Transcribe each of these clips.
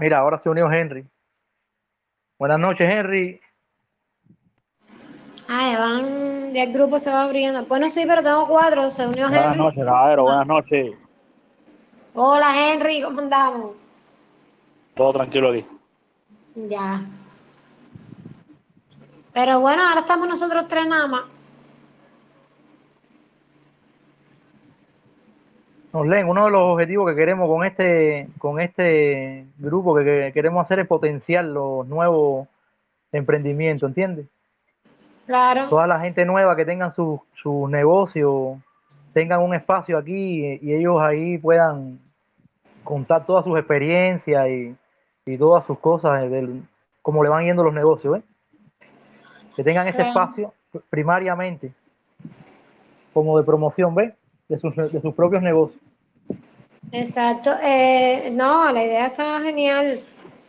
Mira, ahora se unió Henry. Buenas noches, Henry. Ah, ya van, ya el grupo se va abriendo. Bueno, sí, pero tengo cuatro, se unió Buenas Henry. noches, caballero, buenas noches. Hola Henry, ¿cómo andamos? Todo tranquilo aquí. Ya. Pero bueno, ahora estamos nosotros tres nada más. Nos leen, uno de los objetivos que queremos con este, con este grupo que, que queremos hacer es potenciar los nuevos emprendimientos, ¿entiendes? Claro. Toda la gente nueva que tengan su, su negocio, tengan un espacio aquí y, ellos ahí puedan contar todas sus experiencias y, y todas sus cosas, del, cómo le van yendo los negocios, ¿eh? Que tengan ese espacio primariamente como de promoción, ¿ves? De sus, de sus propios negocios. Exacto. Eh, no, la idea está genial.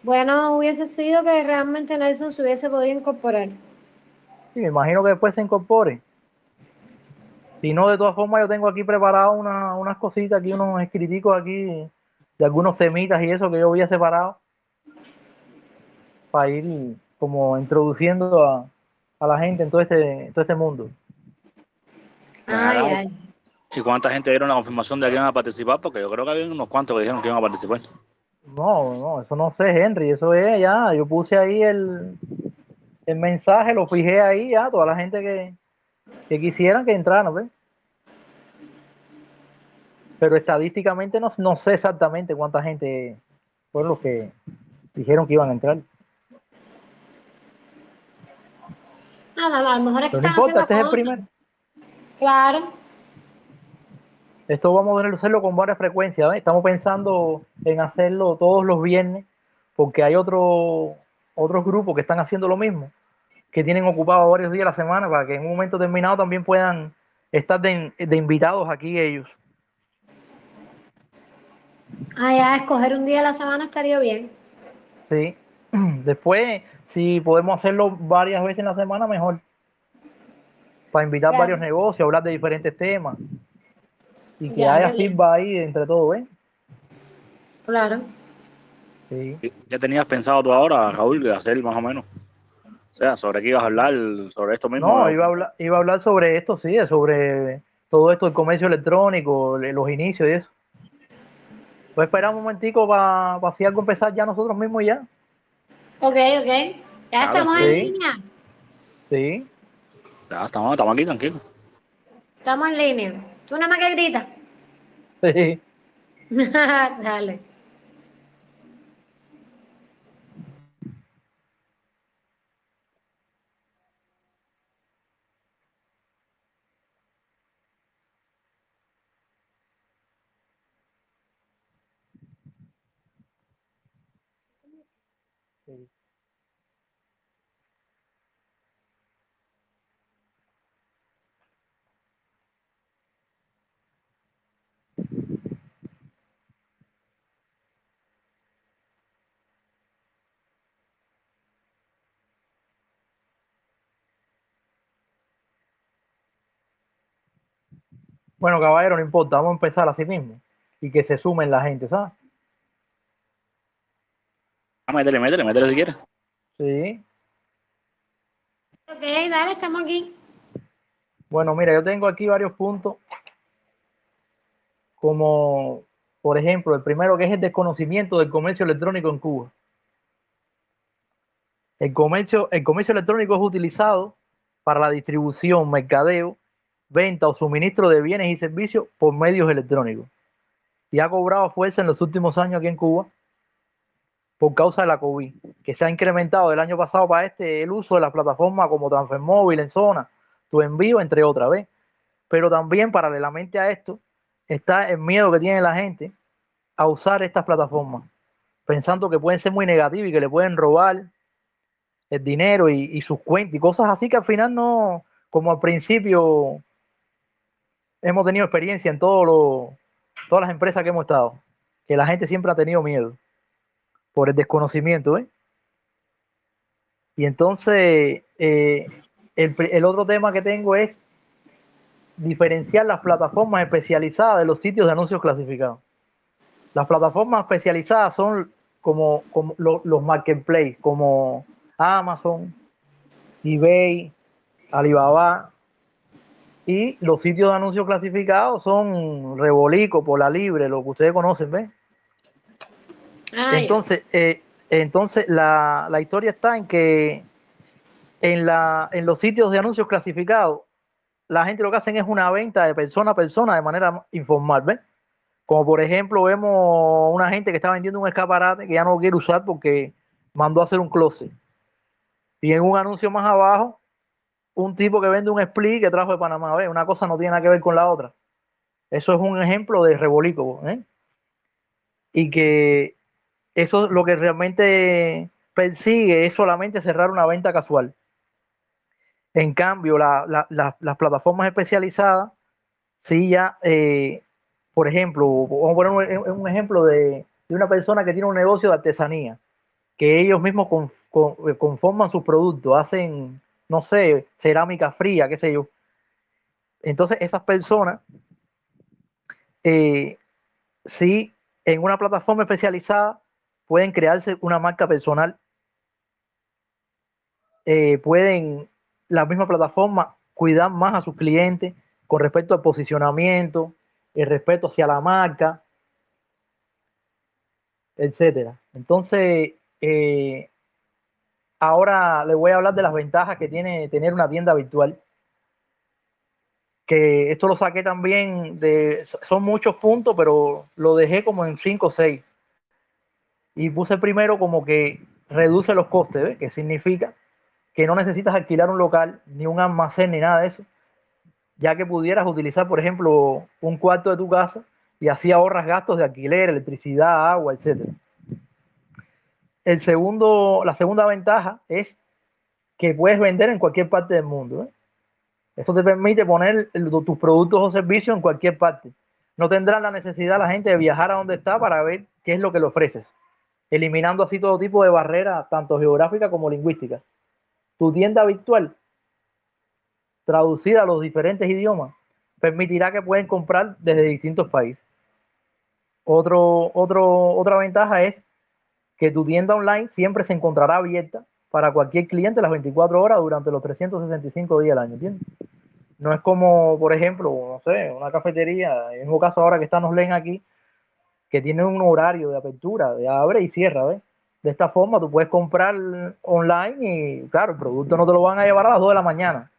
Bueno, hubiese sido que realmente Nelson se hubiese podido incorporar. Sí, me imagino que después se incorpore. Si no, de todas formas, yo tengo aquí preparado una- unas cositas, aquí unos escriticos aquí de algunos temitas y eso que yo había separado para ir como introduciendo a, a la gente en todo este, en todo este mundo. Ay, ay. ¿Y cuánta gente dieron la confirmación de que iban a participar? Porque yo creo que había unos cuantos que dijeron que iban a participar. No, no, eso no sé, Henry, eso es ya, yo puse ahí el, el mensaje, lo fijé ahí ya, toda la gente que, que quisieran que entraran, ¿ves? Pero estadísticamente no, no sé exactamente cuánta gente fueron los que dijeron que iban a entrar. Nada, a lo mejor es que Pero no están importa, haciendo este es el cosas. primero. Claro. Esto vamos a hacerlo con varias frecuencias, ¿ves? Estamos pensando en hacerlo todos los viernes, porque hay otro, otros grupos que están haciendo lo mismo, que tienen ocupado varios días a la semana para que en un momento determinado también puedan estar de, de invitados aquí ellos. Ah, ya, escoger un día a la semana estaría bien. Sí. Después, si podemos hacerlo varias veces en la semana, mejor. Para invitar Claro. varios negocios, hablar de diferentes temas. Y que Ya, haya ya, ya. feedback ahí entre todos, ¿ves? Claro. Sí. ¿Qué tenías pensado tú ahora, Raúl, de hacer más o menos? O sea, ¿sobre qué ibas a hablar? ¿Sobre esto mismo? No, iba a hablar, iba a hablar sobre esto, sí, sobre todo esto del comercio electrónico, le- los inicios y eso. Pues esperar un momentico para si algo empezar ya nosotros mismos ya. Ok, ok. Ya Claro, estamos sí. en línea. Sí. Ya, estamos, estamos aquí, tranquilos. Estamos en línea. Tú nada más que gritas. Sí. Dale. Bueno, caballero, no importa, vamos a empezar así mismo. Y que se sumen la gente, ¿sabes? Ah, métele, métele, métele si quieres. Sí. Ok, dale, estamos aquí. Bueno, mira, yo tengo aquí varios puntos, como por ejemplo, el primero que es el desconocimiento del comercio electrónico en Cuba. El comercio, el comercio electrónico es utilizado para la distribución, mercadeo, venta o suministro de bienes y servicios por medios electrónicos. Y ha cobrado fuerza en los últimos años aquí en Cuba por causa de la COVID, que se ha incrementado del año pasado para este el uso de las plataformas como Transfermóvil en zona, tu envío, entre otras, ¿ves? Pero también paralelamente a esto está el miedo que tiene la gente a usar estas plataformas, pensando que pueden ser muy negativas y que le pueden robar el dinero y, y sus cuentas y cosas así que al final no, como al principio hemos tenido experiencia en todo lo, todas las empresas que hemos estado, que la gente siempre ha tenido miedo por el desconocimiento, ¿eh? Y entonces, eh, el, el otro tema que tengo es diferenciar las plataformas especializadas de los sitios de anuncios clasificados. Las plataformas especializadas son como, como los marketplaces, como Amazon, eBay, Alibaba, y los sitios de anuncios clasificados son Rebolico, Pola Libre, lo que ustedes conocen, ¿ven? Ah, entonces, eh, entonces la, la, historia está en que en, la, en los sitios de anuncios clasificados, la gente lo que hacen es una venta de persona a persona de manera informal, ¿ven? Como por ejemplo, vemos una gente que está vendiendo un escaparate que ya no quiere usar porque mandó a hacer un closet. Y en un anuncio más abajo, un tipo que vende un split que trajo de Panamá. ¿ves? Una cosa no tiene nada que ver con la otra. Eso es un ejemplo de rebolico. ¿eh? Y que eso lo que realmente persigue es solamente cerrar una venta casual. En cambio, las plataformas especializadas, sí ya, eh, por ejemplo, vamos a poner un, ejemplo de, una persona que tiene un negocio de artesanía, que ellos mismos conforman sus productos, hacen, no sé, cerámica fría, qué sé yo. Entonces, esas personas, eh, sí, en una plataforma especializada, pueden crearse una marca personal, eh, pueden la misma plataforma cuidar más a sus clientes con respecto al posicionamiento, el respeto hacia la marca, etcétera. Entonces, eh, ahora les voy a hablar de las ventajas que tiene tener una tienda virtual. Que esto lo saqué también de, son muchos puntos, pero lo dejé como en 5 o 6 y puse primero como que reduce los costes, que significa que no necesitas alquilar un local, ni un almacén, ni nada de eso, ya que pudieras utilizar, por ejemplo, un cuarto de tu casa y así ahorras gastos de alquiler, electricidad, agua, etc. El segundo, la segunda ventaja es que puedes vender en cualquier parte del mundo. ¿eh? Eso te permite poner tus productos o servicios en cualquier parte. No tendrán la necesidad la gente de viajar a donde está para ver qué es lo que le ofreces eliminando así todo tipo de barreras, tanto geográficas como lingüísticas. Tu tienda virtual, traducida a los diferentes idiomas, permitirá que pueden comprar desde distintos países. Otro, otro, otra ventaja es que tu tienda online siempre se encontrará abierta para cualquier cliente las 24 horas durante los 365 días del año, ¿entiendes? No es como, por ejemplo, no sé, una cafetería, en un caso ahora que están, nos leen aquí, que tiene un horario de apertura, de abre y cierra, ¿ves? De esta forma tú puedes comprar online y claro, el producto no te lo van a llevar a las 2 de la mañana,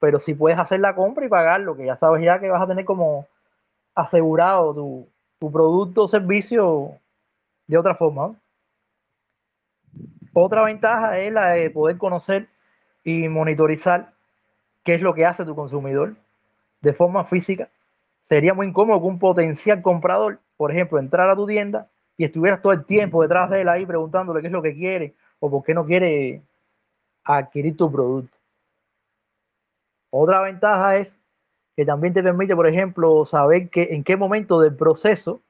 pero si puedes hacer la compra y pagarlo, que ya sabes ya que vas a tener como asegurado tu, producto o servicio de otra forma. Otra ventaja es la de poder conocer y monitorizar qué es lo que hace tu consumidor de forma física. Sería muy incómodo que un potencial comprador por ejemplo, entrar a tu tienda y estuvieras todo el tiempo detrás de él ahí preguntándole qué es lo que quiere o por qué no quiere adquirir tu producto. Otra ventaja es que también te permite, por ejemplo, saber que en qué momento del proceso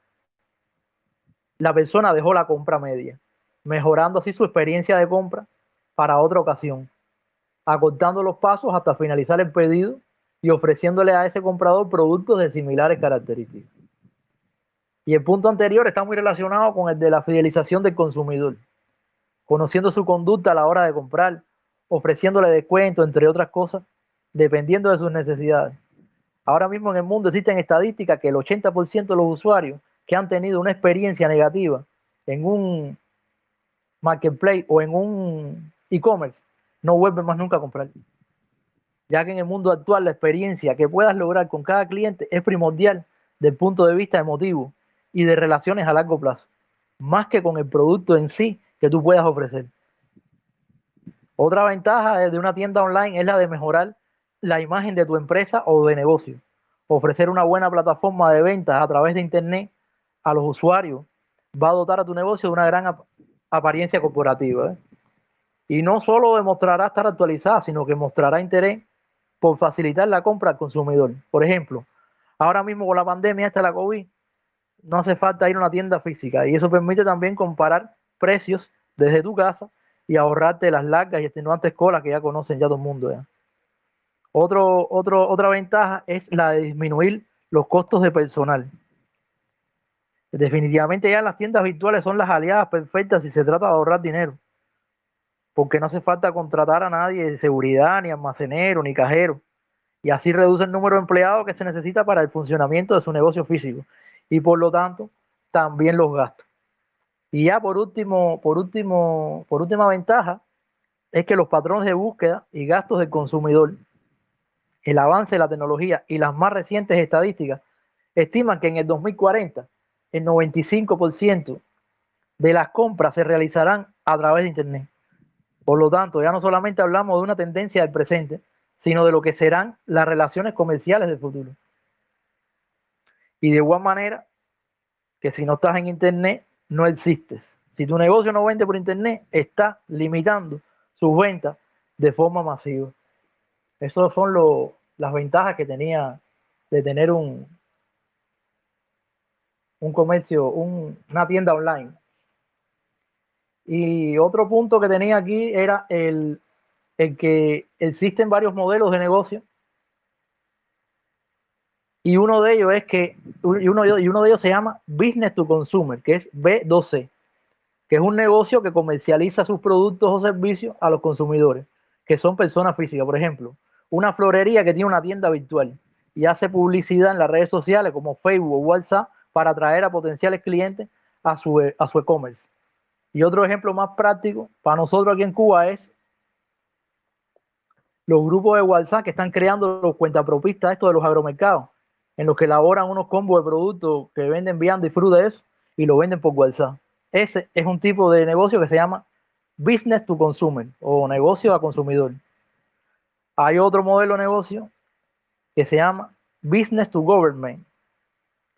la persona dejó la compra media, mejorando así su experiencia de compra para otra ocasión, acortando los pasos hasta finalizar el pedido y ofreciéndole a ese comprador productos de similares características. Y el punto anterior está muy relacionado con el de la fidelización del consumidor, conociendo su conducta a la hora de comprar, ofreciéndole descuento, entre otras cosas, dependiendo de sus necesidades. Ahora mismo en el mundo existen estadísticas que el 80% de los usuarios que han tenido una experiencia negativa en un marketplace o en un e-commerce no vuelven más nunca a comprar. Ya que en el mundo actual la experiencia que puedas lograr con cada cliente es primordial del punto de vista emotivo y de relaciones a largo plazo, más que con el producto en sí que tú puedas ofrecer. Otra ventaja de una tienda online es la de mejorar la imagen de tu empresa o de negocio. Ofrecer una buena plataforma de ventas a través de Internet a los usuarios va a dotar a tu negocio de una gran apariencia corporativa. ¿eh? Y no solo demostrará estar actualizada, sino que mostrará interés por facilitar la compra al consumidor. Por ejemplo, ahora mismo con la pandemia de la COVID, no hace falta ir a una tienda física y eso permite también comparar precios desde tu casa y ahorrarte las largas y extenuantes colas que ya conocen ya todo el mundo. Otro, otro, otra ventaja es la de disminuir los costos de personal. Definitivamente ya las tiendas virtuales son las aliadas perfectas si se trata de ahorrar dinero, porque no hace falta contratar a nadie de seguridad, ni almacenero, ni cajero, y así reduce el número de empleados que se necesita para el funcionamiento de su negocio físico, y por lo tanto también los gastos. Y ya por último, por último, por última ventaja, es que los patrones de búsqueda y gastos del consumidor, el avance de la tecnología y las más recientes estadísticas estiman que en el 2040 el 95% de las compras se realizarán a través de Internet. Por lo tanto, ya no solamente hablamos de una tendencia del presente, sino de lo que serán las relaciones comerciales del futuro. Y de igual manera que si no estás en Internet, no existes. Si tu negocio no vende por Internet, está limitando sus ventas de forma masiva. Esas son las ventajas que tenía de tener un, un comercio, una tienda online. Y otro punto que tenía aquí era el, el que existen varios modelos de negocio. Y uno de ellos es que, y uno, y uno de ellos se llama Business to Consumer, que es B2C que es un negocio que comercializa sus productos o servicios a los consumidores, que son personas físicas. Por ejemplo, una florería que tiene una tienda virtual y hace publicidad en las redes sociales como Facebook o WhatsApp para atraer a potenciales clientes a su a su e-commerce. Y otro ejemplo más práctico para nosotros aquí en Cuba es los grupos de WhatsApp que están creando los cuentapropistas estos de los agromercados, en los que elaboran unos combos de productos que venden viando y fruta de eso y lo venden por WhatsApp. Ese es un tipo de negocio que se llama business to consumer o negocio a consumidor. Hay otro modelo de negocio que se llama business to government,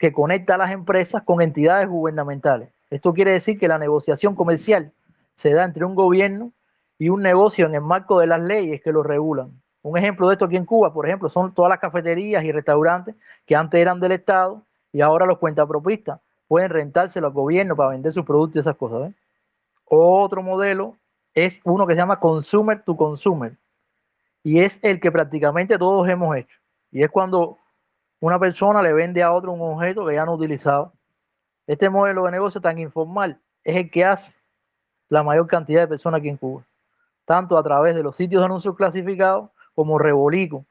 que conecta a las empresas con entidades gubernamentales. Esto quiere decir que la negociación comercial se da entre un gobierno y un negocio en el marco de las leyes que lo regulan. Un ejemplo de esto aquí en Cuba, por ejemplo, son todas las cafeterías y restaurantes que antes eran del Estado y ahora los cuentapropistas pueden rentárselo al gobierno para vender sus productos y esas cosas. Otro modelo es uno que se llama consumer to consumer y es el que prácticamente todos hemos hecho. Y es cuando una persona le vende a otro un objeto que ya no ha utilizado. Este modelo de negocio tan informal es el que hace la mayor cantidad de personas aquí en Cuba, tanto a través de los sitios de anuncios clasificados como Rebolico,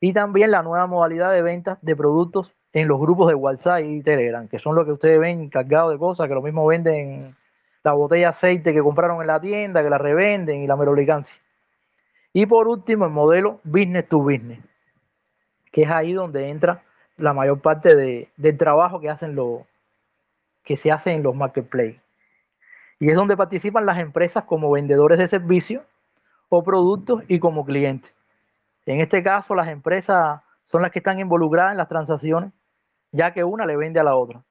y también la nueva modalidad de ventas de productos en los grupos de WhatsApp y Telegram, que son los que ustedes ven cargados de cosas, que lo mismo venden la botella de aceite que compraron en la tienda, que la revenden y la merolicancia. Y por último, el modelo business to business, que es ahí donde entra la mayor parte de, del trabajo que hacen los que se hace en los marketplaces. Y es donde participan las empresas como vendedores de servicios o productos y como clientes. En este caso, las empresas son las que están involucradas en las transacciones ya que una le vende a la otra.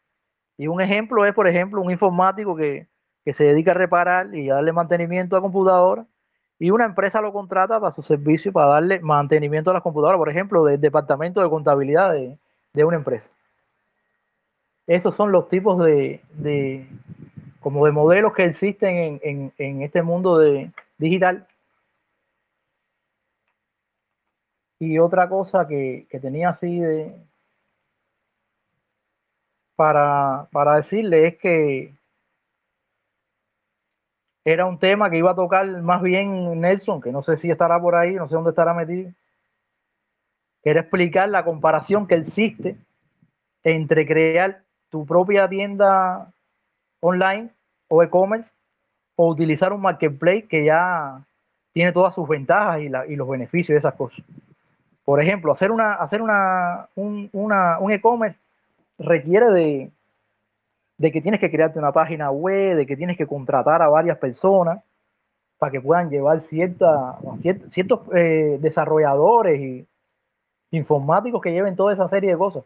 Y un ejemplo es, por ejemplo, un informático que, se dedica a reparar y a darle mantenimiento a computadora y una empresa lo contrata para su servicio, para darle mantenimiento a las computadoras, por ejemplo, del departamento de contabilidad de, una empresa. Esos son los tipos de, como de modelos que existen en, este mundo de digital. Y otra cosa que, que tenía así de, para, para decirle es que era un tema que iba a tocar más bien Nelson, que no sé si estará por ahí, no sé dónde estará metido. Explicar la comparación que existe entre crear tu propia tienda online o e-commerce o utilizar un marketplace que ya tiene todas sus ventajas y, los beneficios de esas cosas. Por ejemplo, hacer una, hacer una, un, un e-commerce requiere de, de que tienes que crearte una página web, de que tienes que contratar a varias personas para que puedan llevar cierta, ciertos eh, desarrolladores y informáticos que lleven toda esa serie de cosas.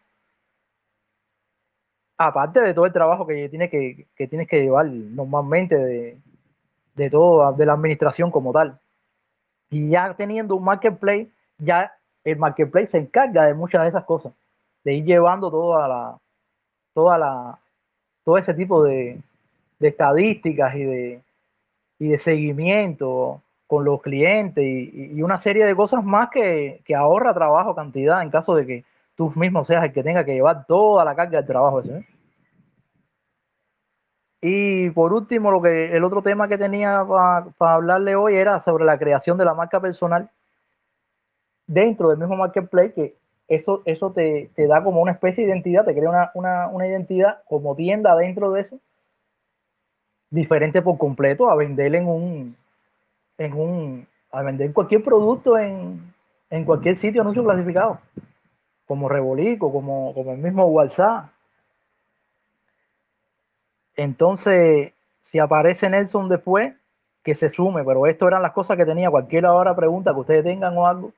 Aparte de todo el trabajo que tienes que, que, tienes que llevar normalmente de, de todo, de la administración como tal. Y ya teniendo un marketplace, ya el marketplace se encarga de muchas de esas cosas de ir llevando toda la, toda la, todo ese tipo de, estadísticas y de, seguimiento con los clientes y, una serie de cosas más que, ahorra trabajo, cantidad, en caso de que tú mismo seas el que tenga que llevar toda la carga del trabajo ese. Y por último, lo que el otro tema que tenía para hablarle hoy era sobre la creación de la marca personal dentro del mismo marketplace, eso, eso te, te da como una especie de identidad, te crea una, una, una, identidad como tienda dentro de eso, diferente por completo a vender en un, en un, a vender cualquier producto en, en cualquier sitio anuncio clasificado, como Rebolico, como, como el mismo WhatsApp. Entonces, si aparece Nelson después, que se sume, pero esto eran las cosas que tenía. Cualquier hora pregunta que ustedes tengan o algo,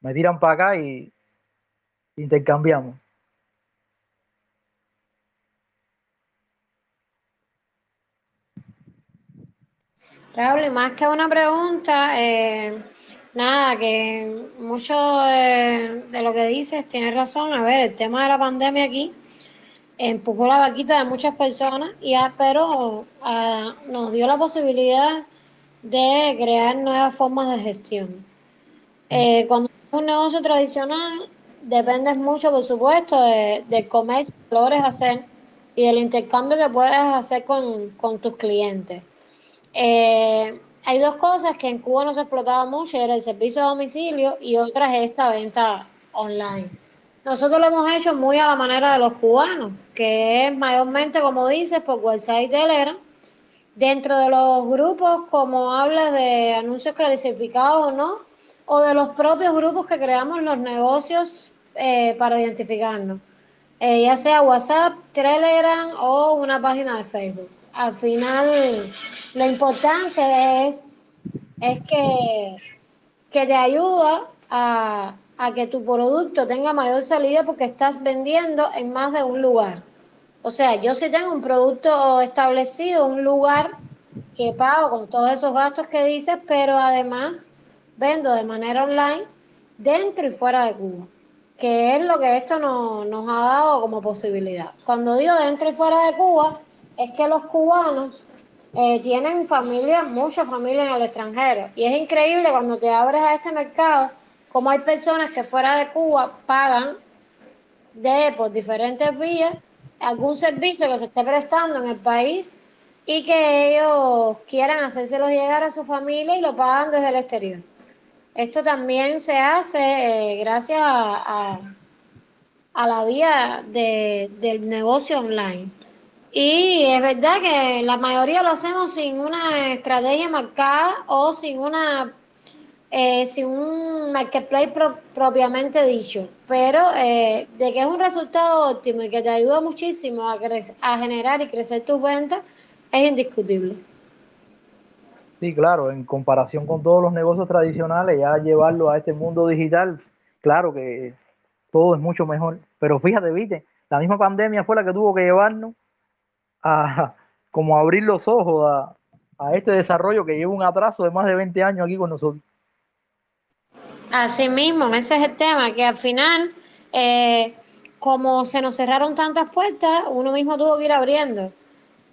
me tiran para acá y intercambiamos. Raúl, más que una pregunta, eh, nada, que mucho de, lo que dices tienes razón. A ver, el tema de la pandemia aquí empujó la vaquita de muchas personas, y, pero uh, nos dio la posibilidad de crear nuevas formas de gestión. Eh, cuando un negocio tradicional, dependes mucho, por supuesto, de, del comercio que logres hacer y del intercambio que puedes hacer con, con tus clientes. Eh, hay dos cosas que en Cuba no se explotaba mucho, era el servicio de domicilio y otra es esta venta online. Nosotros lo hemos hecho muy a la manera de los cubanos, que es mayormente, como dices, por WhatsApp y Telegram. Dentro de los grupos, como hablas de anuncios clasificados o no, o de los propios grupos que creamos los negocios eh, para identificarnos, eh, ya sea WhatsApp, Telegram o una página de Facebook. Al final, lo importante es, es que, que te ayuda a, a que tu producto tenga mayor salida porque estás vendiendo en más de un lugar. O sea, yo si tengo un producto establecido, un lugar que pago con todos esos gastos que dices, pero además vendo de manera online dentro y fuera de Cuba, que es lo que esto no, nos ha dado como posibilidad. Cuando digo dentro y fuera de Cuba, es que los cubanos eh, tienen familias, muchas familias en el extranjero, y es increíble cuando te abres a este mercado como hay personas que fuera de Cuba pagan de por diferentes vías algún servicio que se esté prestando en el país y que ellos quieran hacérselo llegar a su familia y lo pagan desde el exterior. Esto también se hace eh, gracias a, a, la vía de, del negocio online. Y es verdad que la mayoría lo hacemos sin una estrategia marcada o sin una eh, sin un marketplace pro, propiamente dicho, pero eh, de que es un resultado óptimo y que te ayuda muchísimo a, a generar y crecer tus ventas, es indiscutible. Sí, claro, en comparación con todos los negocios tradicionales, ya llevarlo a este mundo digital, claro que todo es mucho mejor. Pero fíjate, viste, la misma pandemia fue la que tuvo que llevarnos a como abrir los ojos a, a este desarrollo que lleva un atraso de más de 20 años aquí con nosotros. Así mismo, ese es el tema, que al final, eh, como se nos cerraron tantas puertas, uno mismo tuvo que ir abriendo.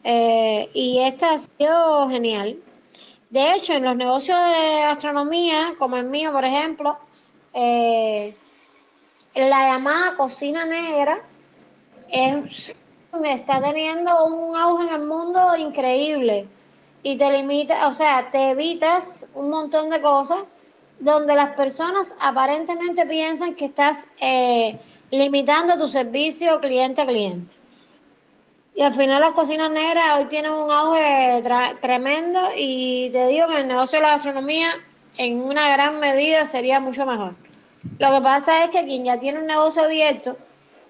Eh, y esta ha sido genial. De hecho, en los negocios de gastronomía, como el mío, por ejemplo, eh, la llamada cocina negra es, está teniendo un auge en el mundo increíble y te limita, o sea, te evitas un montón de cosas donde las personas aparentemente piensan que estás eh, limitando tu servicio cliente a cliente. Y al final las cocinas negras hoy tienen un auge tremendo y te digo que el negocio de la gastronomía en una gran medida sería mucho mejor. Lo que pasa es que quien ya tiene un negocio abierto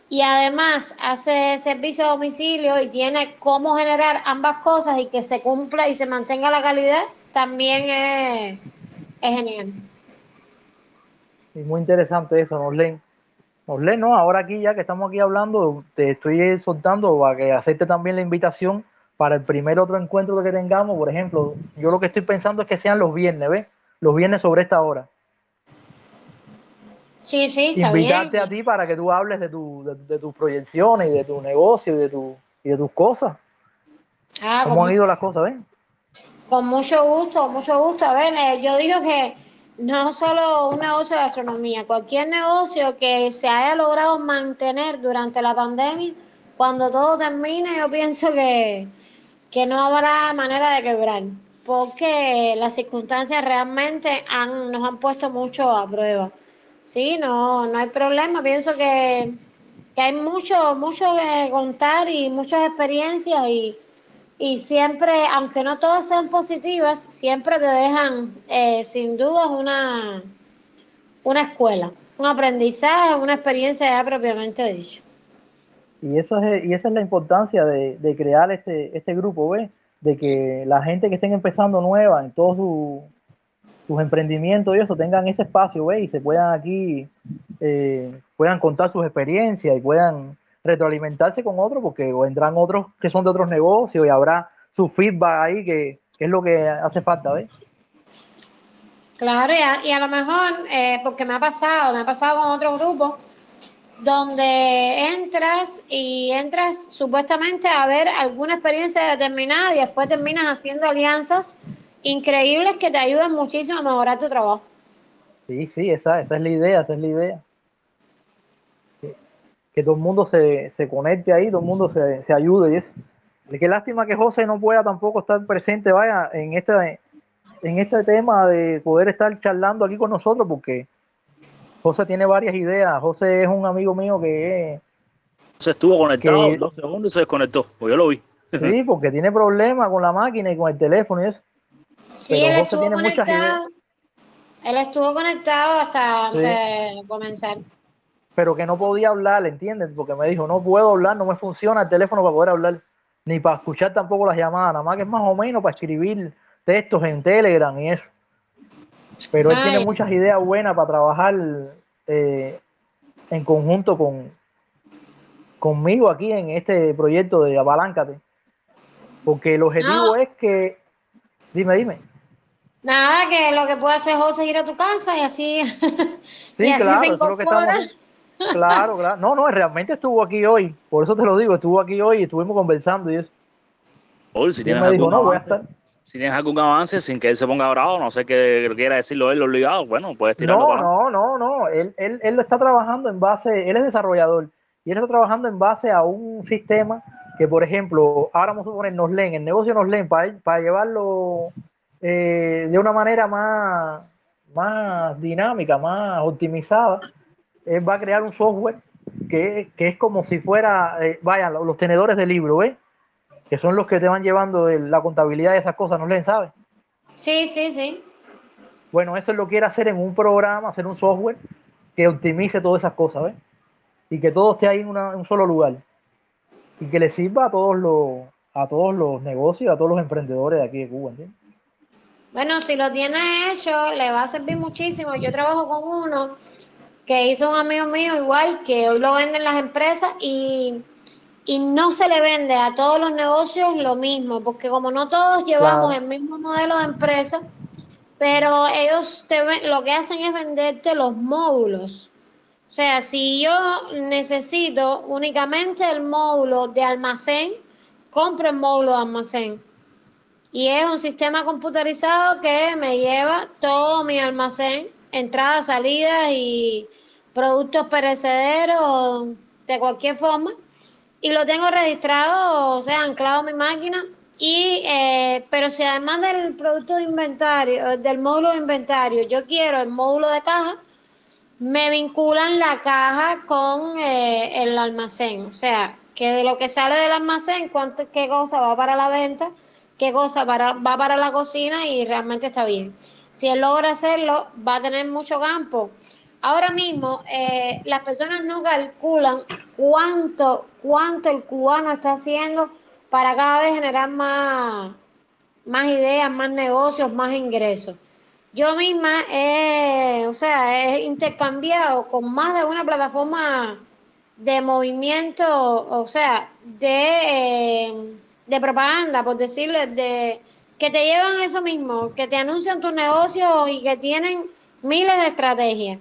y además hace servicio a domicilio y tiene cómo generar ambas cosas y que se cumpla y se mantenga la calidad, también es, es genial. Muy interesante eso, Norlen. Norlen, no, ahora aquí ya que estamos aquí hablando, te estoy soltando para que acepte también la invitación para el primer otro encuentro que tengamos. Por ejemplo, yo lo que estoy pensando es que sean los viernes, ¿ves? Los viernes sobre esta hora. Sí, sí, está Invitarte bien. a ti para que tú hables de, tu, de, de tus proyecciones y de tu negocio y de, tu, y de tus cosas. Ah, ¿Cómo con, han ido las cosas, ven? con mucho gusto, mucho gusto. A ver, eh, yo digo que no solo un negocio de gastronomía, cualquier negocio que se haya logrado mantener durante la pandemia cuando todo termine, yo pienso que, que no habrá manera de quebrar, porque las circunstancias realmente han, nos han puesto mucho a prueba. Sí, no, no hay problema. Pienso que, que hay mucho, mucho que contar y muchas experiencias y, y siempre, aunque no todas sean positivas, siempre te dejan eh, sin duda una, una escuela, un aprendizaje, una experiencia ya propiamente dicho. Y, eso es, y esa es la importancia de, de crear este, este grupo, ¿ves? De que la gente que estén empezando nueva en todos su, sus emprendimientos y eso tengan ese espacio, ¿ves? Y se puedan aquí, eh, puedan contar sus experiencias y puedan retroalimentarse con otros, porque vendrán otros que son de otros negocios y habrá su feedback ahí, que, que es lo que hace falta, ¿ves? Claro, y a, y a lo mejor, eh, porque me ha pasado, me ha pasado con otro grupo, donde entras y entras supuestamente a ver alguna experiencia determinada y después terminas haciendo alianzas increíbles que te ayudan muchísimo a mejorar tu trabajo. Sí, sí, esa, esa es la idea, esa es la idea. Que, todo el mundo se, se, conecte ahí, todo el mundo se, se ayude y eso. Qué lástima que José no pueda tampoco estar presente, vaya, en este, en este tema de poder estar charlando aquí con nosotros, porque José tiene varias ideas. José es un amigo mío que se estuvo conectado que, dos segundos y se desconectó, pues yo lo vi. Sí, porque tiene problemas con la máquina y con el teléfono y eso. Sí, Pero él José estuvo tiene conectado. muchas ideas. Él estuvo conectado hasta sí. antes de comenzar. Pero que no podía hablar, ¿entiendes? Porque me dijo, no puedo hablar, no me funciona el teléfono para poder hablar, ni para escuchar tampoco las llamadas, nada más que es más o menos para escribir textos en Telegram y eso. Pero él Ay. tiene muchas ideas buenas para trabajar eh, en conjunto con conmigo aquí en este proyecto de Apaláncate. Porque el objetivo no. es que. Dime, dime. Nada, que lo que puede hacer José es ir a tu casa y así. Sí, y así claro, se eso es lo que estamos. Claro, claro. No, no, realmente estuvo aquí hoy. Por eso te lo digo, estuvo aquí hoy y estuvimos conversando y eso. Hoy, si y me dijo, no, voy a estar si tienes algún avance sin que él se ponga bravo, no sé qué quiera decirlo él obligado, bueno, puedes tirarlo. No, no, no, no, él, él, él lo está trabajando en base, él es desarrollador y él está trabajando en base a un sistema que, por ejemplo, ahora vamos a poner Noslen, el negocio Noslen, para, para llevarlo eh, de una manera más, más dinámica, más optimizada, él va a crear un software que, que es como si fuera, eh, vayan, los tenedores de libro, ¿ves? que son los que te van llevando la contabilidad de esas cosas, ¿no leen, sabe? Sí, sí, sí. Bueno, eso es lo quiere hacer en un programa, hacer un software que optimice todas esas cosas, ¿ves? Y que todo esté ahí en, una, en un solo lugar. Y que le sirva a todos los, a todos los negocios, a todos los emprendedores de aquí de Cuba, ¿entiendes? Bueno, si lo tiene hecho, le va a servir muchísimo. Yo trabajo con uno que hizo un amigo mío igual, que hoy lo venden las empresas y y no se le vende a todos los negocios lo mismo, porque como no todos llevamos claro. el mismo modelo de empresa, pero ellos te lo que hacen es venderte los módulos. O sea, si yo necesito únicamente el módulo de almacén, compro el módulo de almacén. Y es un sistema computarizado que me lleva todo mi almacén, entradas, salidas y productos perecederos de cualquier forma y lo tengo registrado, o sea, anclado a mi máquina. Y, eh, pero si además del producto de inventario, del módulo de inventario, yo quiero el módulo de caja, me vinculan la caja con eh, el almacén. O sea, que de lo que sale del almacén, cuánto, qué cosa va para la venta, qué cosa para, va para la cocina y realmente está bien. Si él logra hacerlo, va a tener mucho campo ahora mismo eh, las personas no calculan cuánto, cuánto el cubano está haciendo para cada vez generar más, más ideas, más negocios, más ingresos. Yo misma he, o sea, he intercambiado con más de una plataforma de movimiento, o sea, de, eh, de propaganda, por decirles, de que te llevan eso mismo, que te anuncian tu negocio y que tienen miles de estrategias.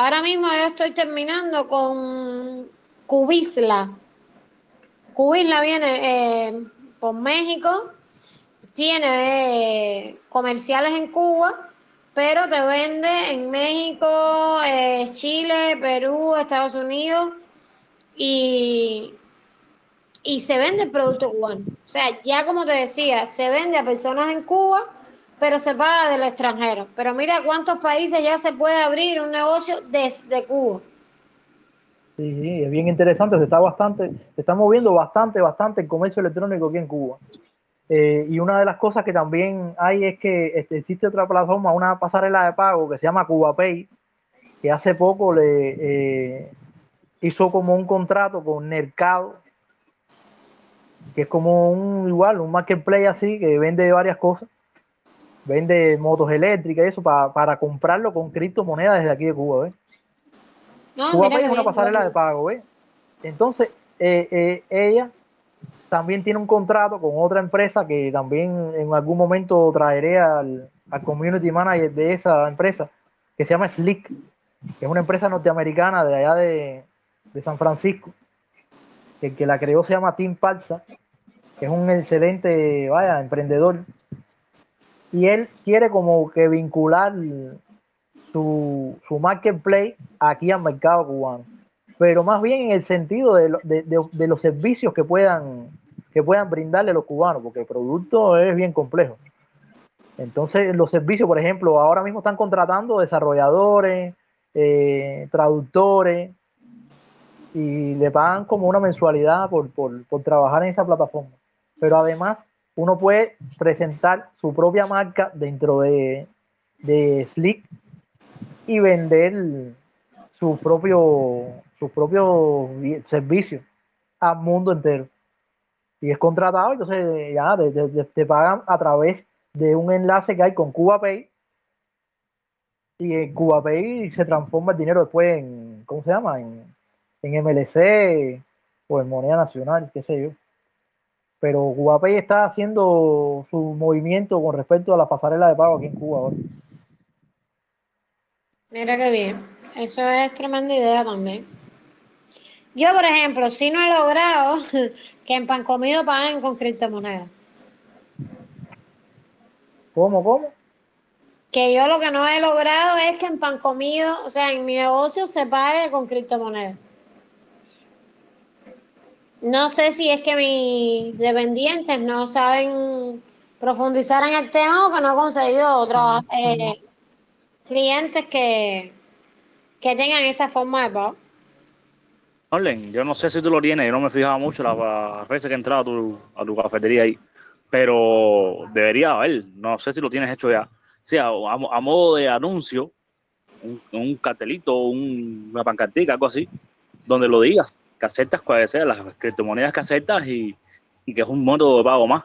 Ahora mismo yo estoy terminando con Cubisla. Cubisla viene eh, por México, tiene eh, comerciales en Cuba, pero te vende en México, eh, Chile, Perú, Estados Unidos y, y se vende el producto cubano. O sea, ya como te decía, se vende a personas en Cuba, pero se paga del extranjero. Pero mira cuántos países ya se puede abrir un negocio desde Cuba. Sí, sí, es bien interesante, se está bastante, se está moviendo bastante, bastante el comercio electrónico aquí en Cuba. Eh, y una de las cosas que también hay es que este, existe otra plataforma, una pasarela de pago que se llama CubaPay, que hace poco le eh, hizo como un contrato con Mercado, que es como un igual, un marketplace así, que vende varias cosas, vende motos eléctricas y eso para, comprarlo con criptomonedas desde aquí de Cuba, ¿ves? CubaPay es una pasarela de pago, ¿ves? Entonces, eh, ella también tiene un contrato con otra empresa que también en algún momento traeré al, community manager de esa empresa, que se llama Slick, que es una empresa norteamericana de allá de, San Francisco. El que la creó se llama Tim Palsa, que es un excelente, vaya, emprendedor. Y él quiere como que vincular su, su marketplace aquí al mercado cubano pero más bien en el sentido de, los servicios que puedan, que puedan brindarle los cubanos, porque el producto es bien complejo. Entonces, los servicios, por ejemplo, ahora mismo están contratando desarrolladores, eh, traductores, y le pagan como una mensualidad por, trabajar en esa plataforma. Pero además, uno puede presentar su propia marca dentro de, de Slick y vender su propio sus propios servicios al mundo entero. Y es contratado, entonces ya te, pagan a través de un enlace que hay con CubaPay. Y en CubaPay se transforma el dinero después en, ¿cómo se llama? En, en MLC o en moneda nacional, qué sé yo. Pero CubaPay está haciendo su movimiento con respecto a la pasarela de pago aquí en Cuba ahora. Mira qué bien. Eso es tremenda idea también. Yo, por ejemplo, si no he logrado que en pan comido paguen con criptomonedas. ¿Cómo, cómo? Que yo lo que no he logrado es que en pan comido, o sea, en mi negocio se pague con criptomonedas. No sé si es que mis dependientes no saben profundizar en el tema o que no he conseguido otros eh, clientes que, que tengan esta forma de pago yo no sé si tú lo tienes, yo no me fijaba mucho las veces que he entrado a tu, a tu cafetería ahí, pero debería haber, no sé si lo tienes hecho ya. O sea, a, modo de anuncio, un, cartelito, una pancartica, algo así, donde lo digas, que aceptas cuáles sean las criptomonedas que aceptas y, que es un modo de pago más.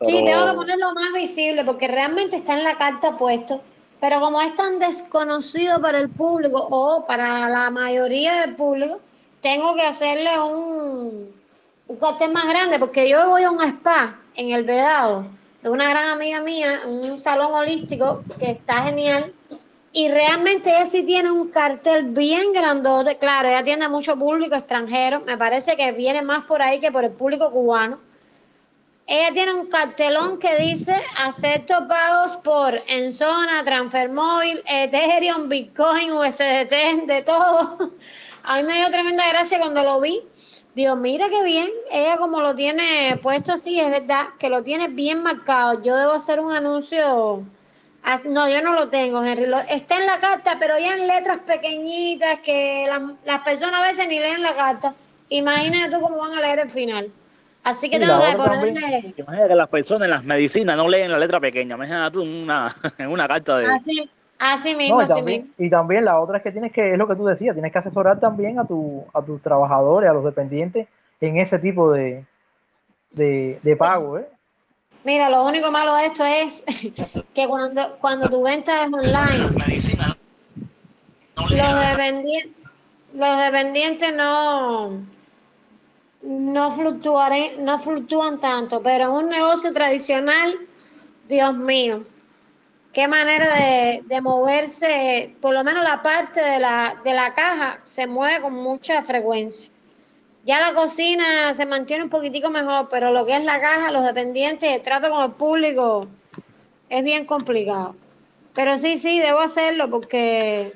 Sí, tengo que ponerlo más visible porque realmente está en la carta puesto, pero como es tan desconocido para el público o para la mayoría del público, tengo que hacerle un, un cartel más grande porque yo voy a un spa en el Vedado de una gran amiga mía, un salón holístico que está genial. Y realmente ella sí tiene un cartel bien grandote. Claro, ella tiene mucho público extranjero. Me parece que viene más por ahí que por el público cubano. Ella tiene un cartelón que dice acepto pagos por en zona, transfer móvil, Ethereum, Bitcoin, USDT, de todo. A mí me dio tremenda gracia cuando lo vi. Digo, mira qué bien, ella como lo tiene puesto así, es verdad, que lo tiene bien marcado. Yo debo hacer un anuncio. No, yo no lo tengo, Henry. está en la carta, pero ya en letras pequeñitas que las personas a veces ni leen la carta. Imagínate tú cómo van a leer el final. Así que tengo que ponerle. Imagínate que las personas en las medicinas no leen la letra pequeña. Imagínate tú una, en una carta de. Así, Así mismo, y, también, y también la otra es que tienes que, es lo que tú decías, tienes que asesorar también a, tu, a tus trabajadores, a los dependientes en ese tipo de, de, pago. ¿eh? Mira, lo único malo de esto es que cuando, cuando tu venta es online, los, dependientes, los dependientes no, no, fluctuaré, no fluctúan tanto, pero en un negocio tradicional, Dios mío, qué manera de, moverse, por lo menos la parte de la, de la caja se mueve con mucha frecuencia. Ya la cocina se mantiene un poquitico mejor, pero lo que es la caja, los dependientes, el trato con el público, es bien complicado. Pero sí, sí, debo hacerlo porque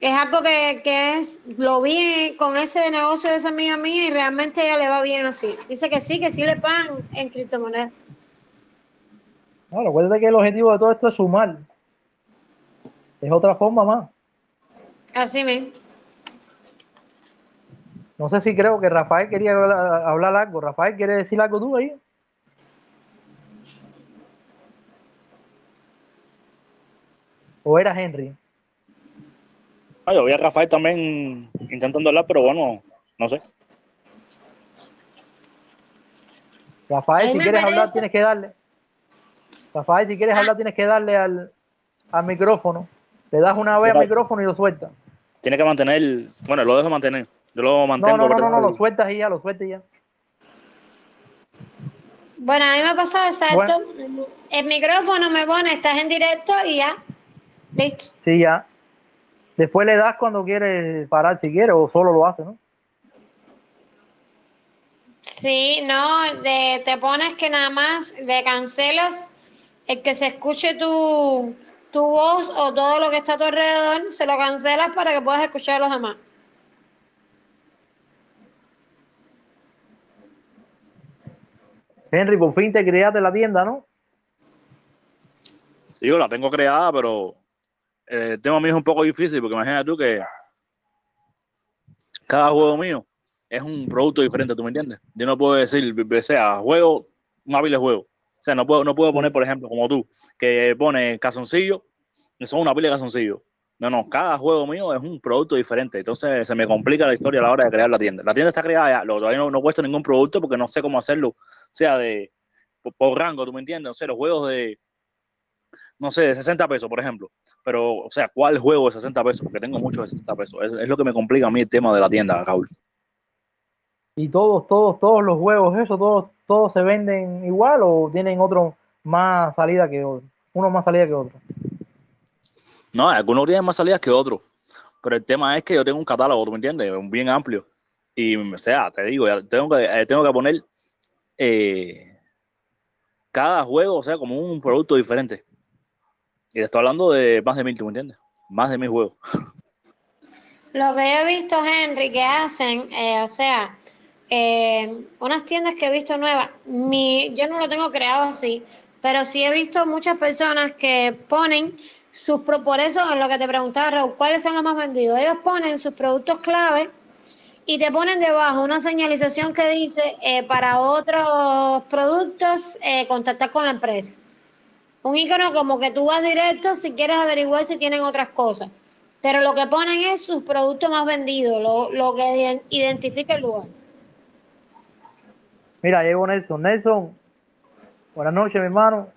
es algo que, que, es, lo vi con ese negocio de esa amiga mía y realmente ella le va bien así. Dice que sí, que sí le pagan en criptomonedas. No, recuerda que el objetivo de todo esto es sumar. Es otra forma más. Así mismo. No sé si creo que Rafael quería hablar algo. Rafael, ¿quiere decir algo tú ahí? ¿O era Henry? Ah, yo vi a Rafael también intentando hablar, pero bueno, no sé. Rafael, si quieres hablar, tienes que darle. Rafael, si quieres ah. hablar, tienes que darle al, al micrófono. Le das una vez al micrófono y lo sueltas. Tiene que mantener, bueno, lo dejo mantener. Yo lo mantengo. No, no, no, no, lo sueltas y ya, lo sueltas y ya. Bueno, a mí me ha pasado exacto. El micrófono me pone, estás en directo y ya. Listo. Sí, ya. Después le das cuando quieres parar si quieres o solo lo hace, ¿no? Sí, no, te pones que nada más le cancelas el que se escuche tu, tu voz o todo lo que está a tu alrededor, se lo cancelas para que puedas escuchar a los demás. Henry, por fin te creaste la tienda, ¿no? Sí, yo la tengo creada, pero eh, el tema mío es un poco difícil porque imagínate tú que cada juego mío es un producto diferente, ¿tú me entiendes? Yo no puedo decir, sea, juego, un hábil juego. O sea, no puedo, no puedo poner, por ejemplo, como tú, que pone casoncillo y son una pila de casoncillo. No, no, cada juego mío es un producto diferente. Entonces se me complica la historia a la hora de crear la tienda. La tienda está creada ya, todavía no, no ningún producto porque no sé cómo hacerlo. O sea, de por, rango, ¿tú me entiendes? O sea, los juegos de, no sé, de 60 pesos, por ejemplo. Pero, o sea, ¿cuál juego de 60 pesos? Porque tengo muchos de 60 pesos. Es, lo que me complica a mí el tema de la tienda, Raúl. ¿Y todos, todos, todos los juegos, eso, todos, todos se venden igual o tienen otro más salida que otro? Uno más salida que otro. No, algunos tienen más salidas que otros. Pero el tema es que yo tengo un catálogo, ¿tú me entiendes? Bien amplio. Y, o sea, te digo, tengo que, eh, tengo que poner eh, cada juego, o sea, como un producto diferente. Y te estoy hablando de más de mil, ¿tú me entiendes? Más de mil juegos. Lo que he visto, Henry, que hacen, eh, o sea, unas tiendas que he visto nuevas, mi, yo no lo tengo creado así, pero sí he visto muchas personas que ponen sus por eso en lo que te preguntaba Raúl, ¿cuáles son los más vendidos? Ellos ponen sus productos clave y te ponen debajo una señalización que dice eh, para otros productos eh, contactar con la empresa. Un icono como que tú vas directo si quieres averiguar si tienen otras cosas. Pero lo que ponen es sus productos más vendidos, lo, lo que identifica el lugar. Mira, llegó Nelson. Nelson, buenas noches, mi hermano.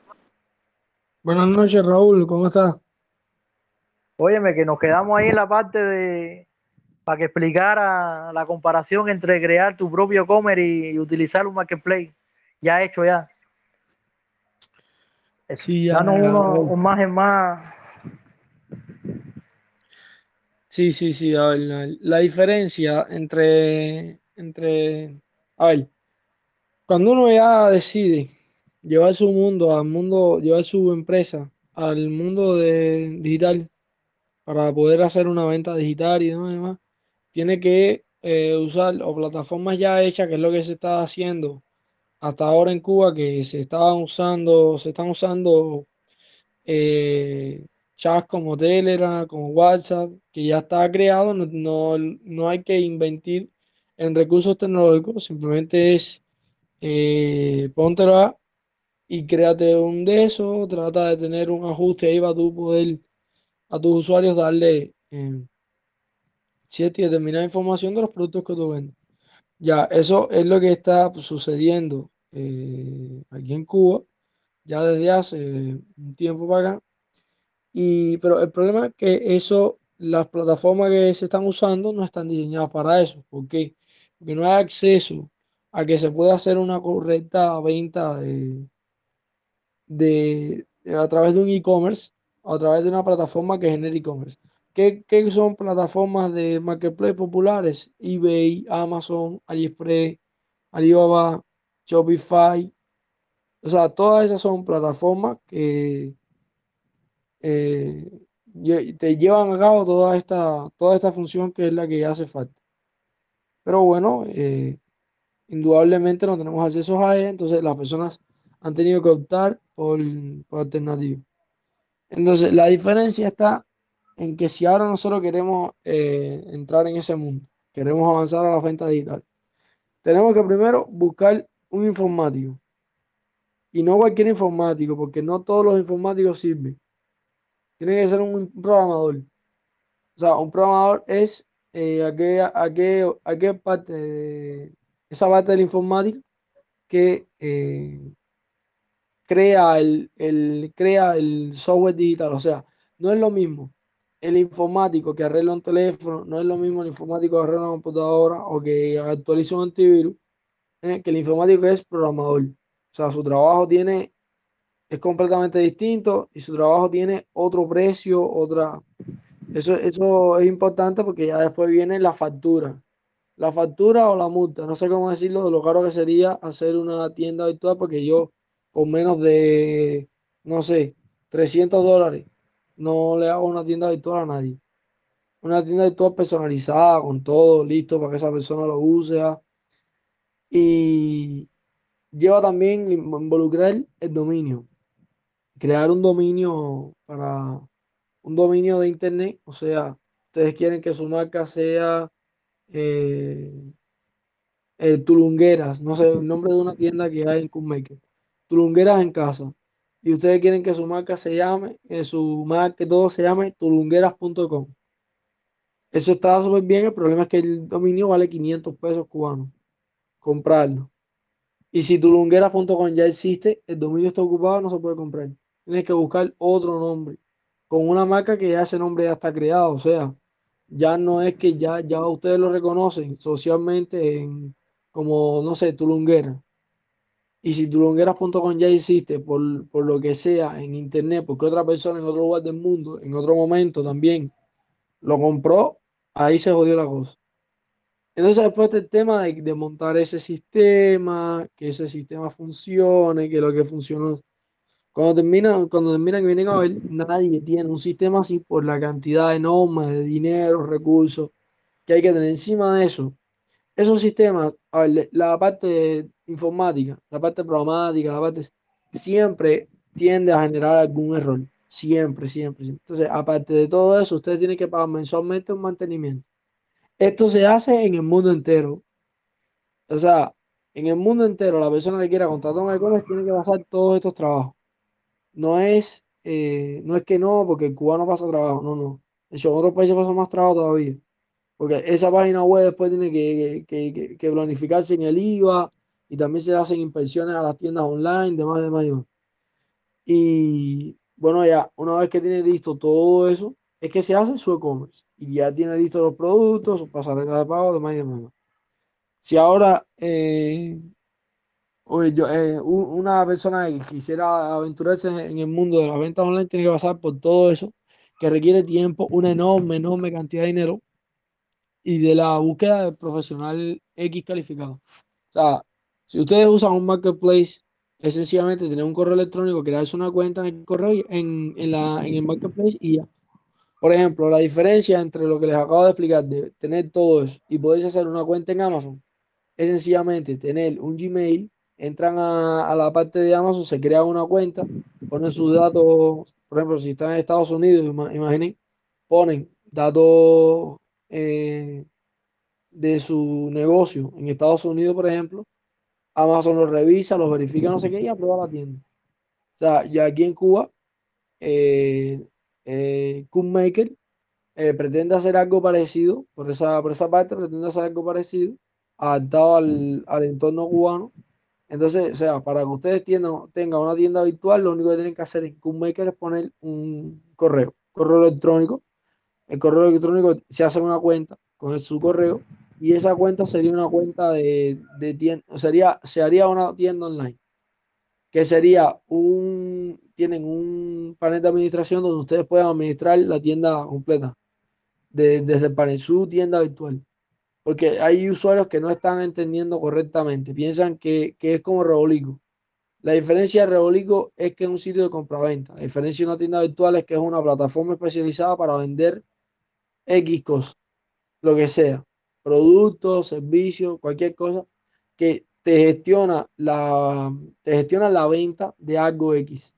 Buenas noches, Raúl, ¿cómo estás? Óyeme, que nos quedamos ahí en la parte de para que explicara la comparación entre crear tu propio comer y, utilizar un marketplace. Ya hecho ya. Sí, ya. Danos uno, un más en más. Sí, sí, sí. A ver, la, diferencia entre, entre. A ver, cuando uno ya decide llevar su mundo al mundo, llevar su empresa al mundo de digital, para poder hacer una venta digital y demás, tiene que eh, usar o plataformas ya hechas, que es lo que se está haciendo hasta ahora en Cuba, que se estaban usando, se están usando eh, chats como Telegram, como WhatsApp, que ya está creado, no, no, hay que inventir en recursos tecnológicos, simplemente es eh, póntelo y créate un de esos, trata de tener un ajuste ahí para tú poder a tus usuarios darle eh, cierta y determinada información de los productos que tú vendes. Ya, eso es lo que está sucediendo eh, aquí en Cuba, ya desde hace un tiempo para acá. Y, pero el problema es que eso, las plataformas que se están usando no están diseñadas para eso. ¿Por qué? Porque no hay acceso a que se pueda hacer una correcta venta de, de a través de un e-commerce a través de una plataforma que genera e-commerce. ¿Qué, son plataformas de marketplace populares? eBay, Amazon, AliExpress, Alibaba, Shopify. O sea, todas esas son plataformas que, eh, te llevan a cabo toda esta, toda esta función que es la que hace falta. Pero bueno, eh, indudablemente no tenemos acceso a ella, entonces las personas han tenido que optar por, por alternativas. Entonces, la diferencia está en que si ahora nosotros queremos eh, entrar en ese mundo, queremos avanzar a la venta digital, tenemos que primero buscar un informático. Y no cualquier informático, porque no todos los informáticos sirven. Tiene que ser un, programador. O sea, un programador es eh, aquella, parte de esa parte de la informática que eh, crea el, el, crea el software digital. O sea, no es lo mismo el informático que arregla un teléfono, no es lo mismo el informático que arregla una computadora o que actualiza un antivirus, eh, que el informático es programador. O sea, su trabajo tiene, es completamente distinto y su trabajo tiene otro precio, otra... Eso, eso es importante porque ya después viene la factura. La factura o la multa, no sé cómo decirlo, de lo caro que sería hacer una tienda virtual porque yo con menos de, no sé, 300 dólares no le hago una tienda virtual a nadie. Una tienda virtual personalizada, con todo listo para que esa persona lo use. Y lleva también involucrar el dominio. Crear un dominio para un dominio de internet. O sea, ustedes quieren que su marca sea eh, eh, Tulungueras, no sé, el nombre de una tienda que hay en Cookmaker. Tulungueras en casa y ustedes quieren que su marca se llame, que su marca, todo se llame tulungueras.com. Eso está súper bien, el problema es que el dominio vale 500 pesos cubanos, comprarlo. Y si tulungueras.com ya existe, el dominio está ocupado, no se puede comprar. Tienes que buscar otro nombre, con una marca que ya ese nombre ya está creado, o sea, ya no es que ya, ya ustedes lo reconocen socialmente en, como, no sé, tulunguera y si tulongueras.com ya existe por, por lo que sea en internet, porque otra persona en otro lugar del mundo, en otro momento también lo compró, ahí se jodió la cosa. Entonces después del tema de, de, montar ese sistema, que ese sistema funcione, que lo que funcionó. Cuando termina, cuando terminan que vienen a ver, nadie tiene un sistema así por la cantidad enorme de dinero, recursos que hay que tener encima de eso. Esos sistemas, la parte informática, la parte programática, la parte siempre tiende a generar algún error. Siempre, siempre, siempre. Entonces, aparte de todo eso, ustedes tienen que pagar mensualmente un mantenimiento. Esto se hace en el mundo entero. O sea, en el mundo entero, la persona que quiera contratar un e-commerce tiene que pasar todos estos trabajos. No es, eh, no es que no, porque el cubano pasa trabajo, no, no. De en otros países pasa más trabajo todavía. Porque esa página web después tiene que, que, que planificarse en el IVA, y también se hacen inspecciones a las tiendas online, demás, demás, demás. Y bueno, ya una vez que tiene listo todo eso, es que se hace su e-commerce y ya tiene listo los productos, su pasarela de pago, demás demás. Si ahora eh, yo, eh, una persona que quisiera aventurarse en el mundo de las ventas online tiene que pasar por todo eso, que requiere tiempo, una enorme, enorme cantidad de dinero y de la búsqueda de profesional X calificado. O sea, si ustedes usan un marketplace, es sencillamente tener un correo electrónico, crearse una cuenta en el correo en, la, en el marketplace y ya. Por ejemplo, la diferencia entre lo que les acabo de explicar de tener todo eso y poder hacer una cuenta en Amazon es sencillamente tener un Gmail, entran a, la parte de Amazon, se crean una cuenta, ponen sus datos, por ejemplo, si están en Estados Unidos, imaginen, ponen datos eh, de su negocio en Estados Unidos, por ejemplo, Amazon lo revisa, lo verifica, no sé qué, y aprueba la tienda. O sea, ya aquí en Cuba, eh, eh eh, pretende hacer algo parecido, por esa, por esa parte pretende hacer algo parecido, adaptado al, entorno cubano. Entonces, o sea, para que ustedes tengan una tienda virtual, lo único que tienen que hacer en Cookmaker es poner un correo, correo electrónico. El correo electrónico se hace una cuenta con su correo y esa cuenta sería una cuenta de, de tienda, sería, se haría una tienda online, que sería un, tienen un panel de administración donde ustedes pueden administrar la tienda completa, desde el panel, su tienda virtual. Porque hay usuarios que no están entendiendo correctamente, piensan que, que es como Reolico. La diferencia de Rebolico es que es un sitio de compraventa. La diferencia de una tienda virtual es que es una plataforma especializada para vender X cosas, lo que sea, productos, servicios, cualquier cosa que te gestiona la, te gestiona la venta de algo X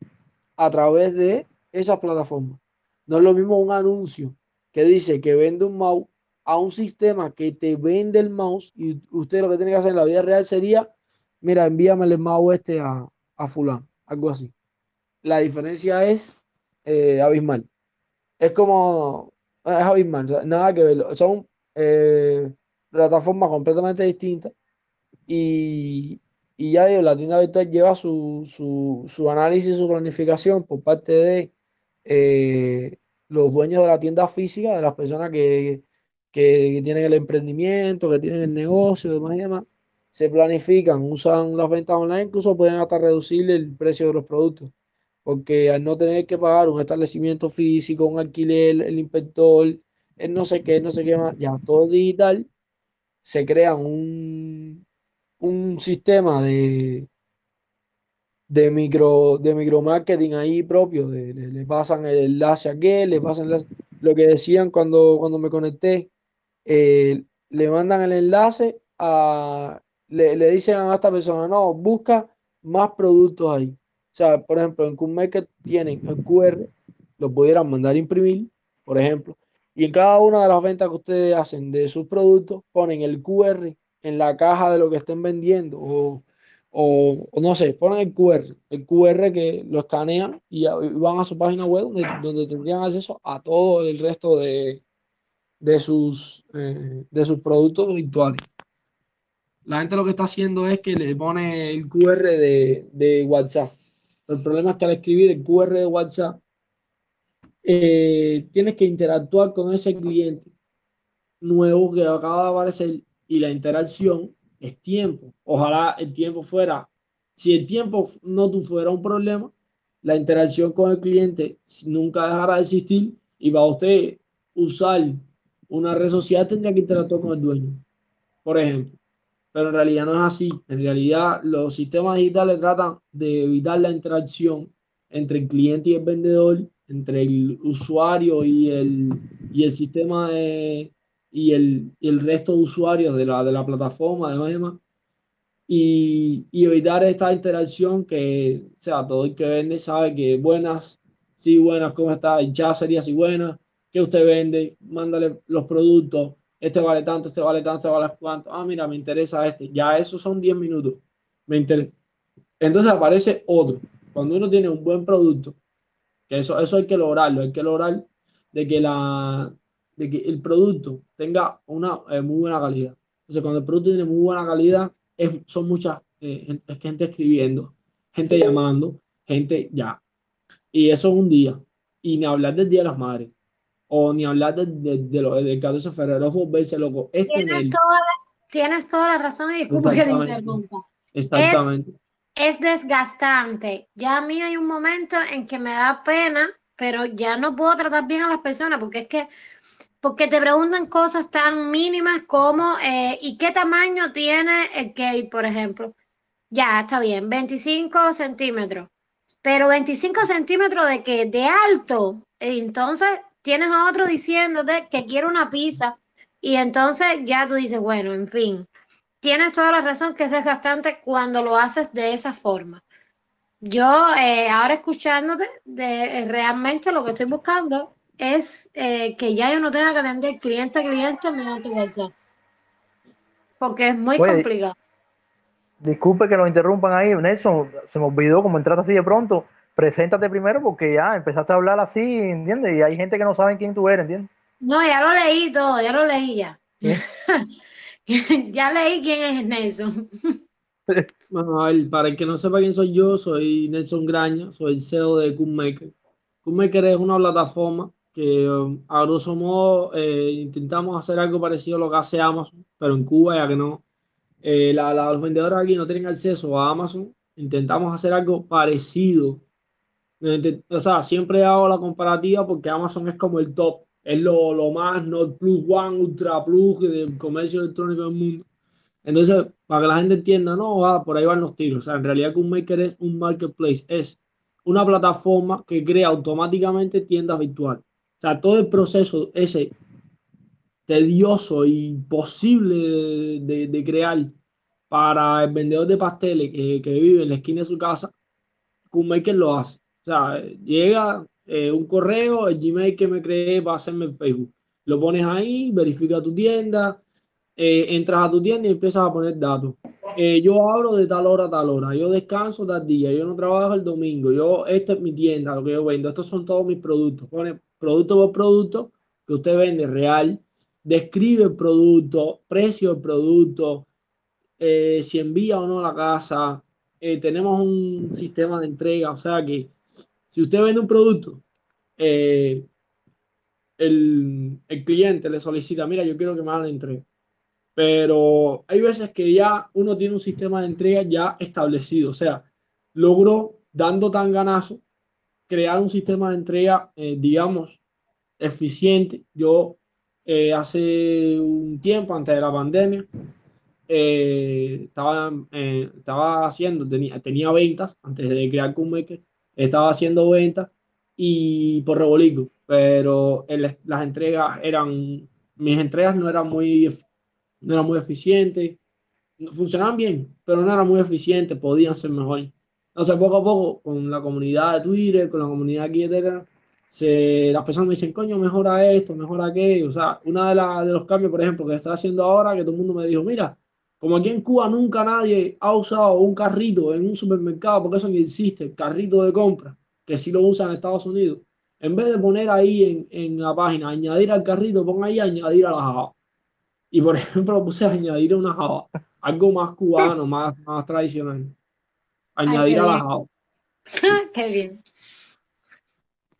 a través de esas plataformas. No es lo mismo un anuncio que dice que vende un mouse a un sistema que te vende el mouse y usted lo que tiene que hacer en la vida real sería, mira, envíame el mouse este a, a fulano, algo así. La diferencia es eh, abismal. Es como, es abismal, nada que ver. Son eh, plataformas completamente distintas y, y ya digo, la tienda virtual lleva su, su, su análisis, su planificación por parte de eh, los dueños de la tienda física, de las personas que, que, tienen el emprendimiento, que tienen el negocio, demás y demás, se planifican, usan las ventas online, incluso pueden hasta reducir el precio de los productos, porque al no tener que pagar un establecimiento físico, un alquiler, el inspector, el no sé qué, no sé qué más, ya todo digital, se crea un, un sistema de, de micro de micromarketing ahí propio, le, pasan el enlace a qué, le pasan lo que decían cuando, cuando me conecté, eh, le mandan el enlace a, le, le, dicen a esta persona, no, busca más productos ahí. O sea, por ejemplo, en QMarket tienen el QR, lo pudieran mandar a imprimir, por ejemplo, y en cada una de las ventas que ustedes hacen de sus productos, ponen el QR en la caja de lo que estén vendiendo o, o, no sé, ponen el QR, el QR que lo escanean y, van a su página web donde, donde tendrían acceso a todo el resto de, de, sus, eh, de sus productos virtuales. La gente lo que está haciendo es que le pone el QR de, de WhatsApp. El problema es que al escribir el QR de WhatsApp, eh, tienes que interactuar con ese cliente nuevo que acaba de aparecer y la interacción es tiempo. Ojalá el tiempo fuera, si el tiempo no fuera un problema, la interacción con el cliente nunca dejará de existir y va a usted usar una red social tendría que interactuar con el dueño, por ejemplo. Pero en realidad no es así. En realidad los sistemas digitales tratan de evitar la interacción entre el cliente y el vendedor, entre el usuario y el, y el sistema de, y el, y el resto de usuarios de la, de la plataforma, además, y, y evitar esta interacción que, o sea, todo el que vende sabe que buenas, sí, buenas, ¿cómo está? Ya sería así buenas, que usted vende, mándale los productos, este vale tanto, este vale tanto, este vale cuánto, ah, mira, me interesa este, ya esos son 10 minutos, me interesa. Entonces aparece otro, cuando uno tiene un buen producto, que eso, eso hay que lograrlo, hay que lograr de que la, de que el producto tenga una eh, muy buena calidad. Entonces, cuando el producto tiene muy buena calidad, es, son muchas eh, gente escribiendo, gente llamando, gente ya. Y eso es un día. Y ni hablar del Día de las Madres. O ni hablar de, de, de lo, del 14 de febrero, volverse loco. Tienes, toda la, tienes toda la razón y disculpa que te interrumpa. Exactamente. Es, es desgastante. Ya a mí hay un momento en que me da pena, pero ya no puedo tratar bien a las personas porque es que porque te preguntan cosas tan mínimas como eh, ¿y qué tamaño tiene el cake, por ejemplo? Ya, está bien, 25 centímetros. Pero 25 centímetros de qué? De alto. Entonces tienes a otro diciéndote que quiere una pizza y entonces ya tú dices, bueno, en fin, tienes toda la razón que es desgastante cuando lo haces de esa forma. Yo eh, ahora escuchándote, de, realmente lo que estoy buscando es eh, que ya yo no tenga que atender cliente a cliente mediante WhatsApp. Porque es muy complicado. Disculpe que lo interrumpan ahí, Nelson. Se me olvidó como entraste así de pronto. Preséntate primero porque ya empezaste a hablar así, ¿entiendes? Y hay gente que no sabe quién tú eres, ¿entiendes? No, ya lo leí todo, ya lo leí ya. ya leí quién es Nelson. bueno, a ver, para el que no sepa quién soy yo, soy Nelson Graña, soy el CEO de Cookmaker. Cookmaker es una plataforma que um, a grosso modo eh, intentamos hacer algo parecido a lo que hace Amazon, pero en Cuba ya que no, eh, la, los vendedores aquí no tienen acceso a Amazon, intentamos hacer algo parecido. O sea, siempre hago la comparativa porque Amazon es como el top, es lo, lo más, no plus one, ultra plus del comercio electrónico del mundo. Entonces, para que la gente entienda, no, va, por ahí van los tiros. O sea, en realidad maker es un marketplace, es una plataforma que crea automáticamente tiendas virtuales. O sea, todo el proceso ese tedioso e imposible de, crear para el vendedor de pasteles que, que, vive en la esquina de su casa, maker lo hace. O sea, llega eh, un correo, el Gmail que me creé para hacerme en Facebook. Lo pones ahí, verifica tu tienda, eh, entras a tu tienda y empiezas a poner datos. Eh, yo abro de tal hora a tal hora, yo descanso tal día, yo no trabajo el domingo, yo, esta es mi tienda, lo que yo vendo, estos son todos mis productos. Pone producto por producto que usted vende real, describe el producto, precio del producto, eh, si envía o no a la casa. tenemos un sistema de entrega, o sea que si usted vende un producto, el, el cliente le solicita, mira, yo quiero que me hagan la entrega pero hay veces que ya uno tiene un sistema de entrega ya establecido, o sea, logró dando tan ganazo crear un sistema de entrega, eh, digamos, eficiente. Yo eh, hace un tiempo, antes de la pandemia, eh, estaba, estaba haciendo, tenía, tenía ventas, antes de crear Cookmaker, estaba haciendo ventas y por rebolico, pero las entregas eran, mis entregas no eran muy no era muy eficiente. Funcionaban bien, pero no era muy eficiente, podían ser mejor. Entonces, poco a poco, con la comunidad de Twitter, con la comunidad aquí de se, las personas me dicen, coño, mejora esto, mejora aquello. O sea, uno de, de los cambios, por ejemplo, que estoy haciendo ahora, que todo el mundo me dijo, mira, como aquí en Cuba nunca nadie ha usado un carrito en un supermercado, porque eso ni existe, el carrito de compra, que sí lo usan en Estados Unidos. En vez de poner ahí en, en la página, añadir al carrito, pon ahí añadir a la java. Y por ejemplo, puse añadir una java, algo más cubano, más, más tradicional. Añadir a la java. qué bien.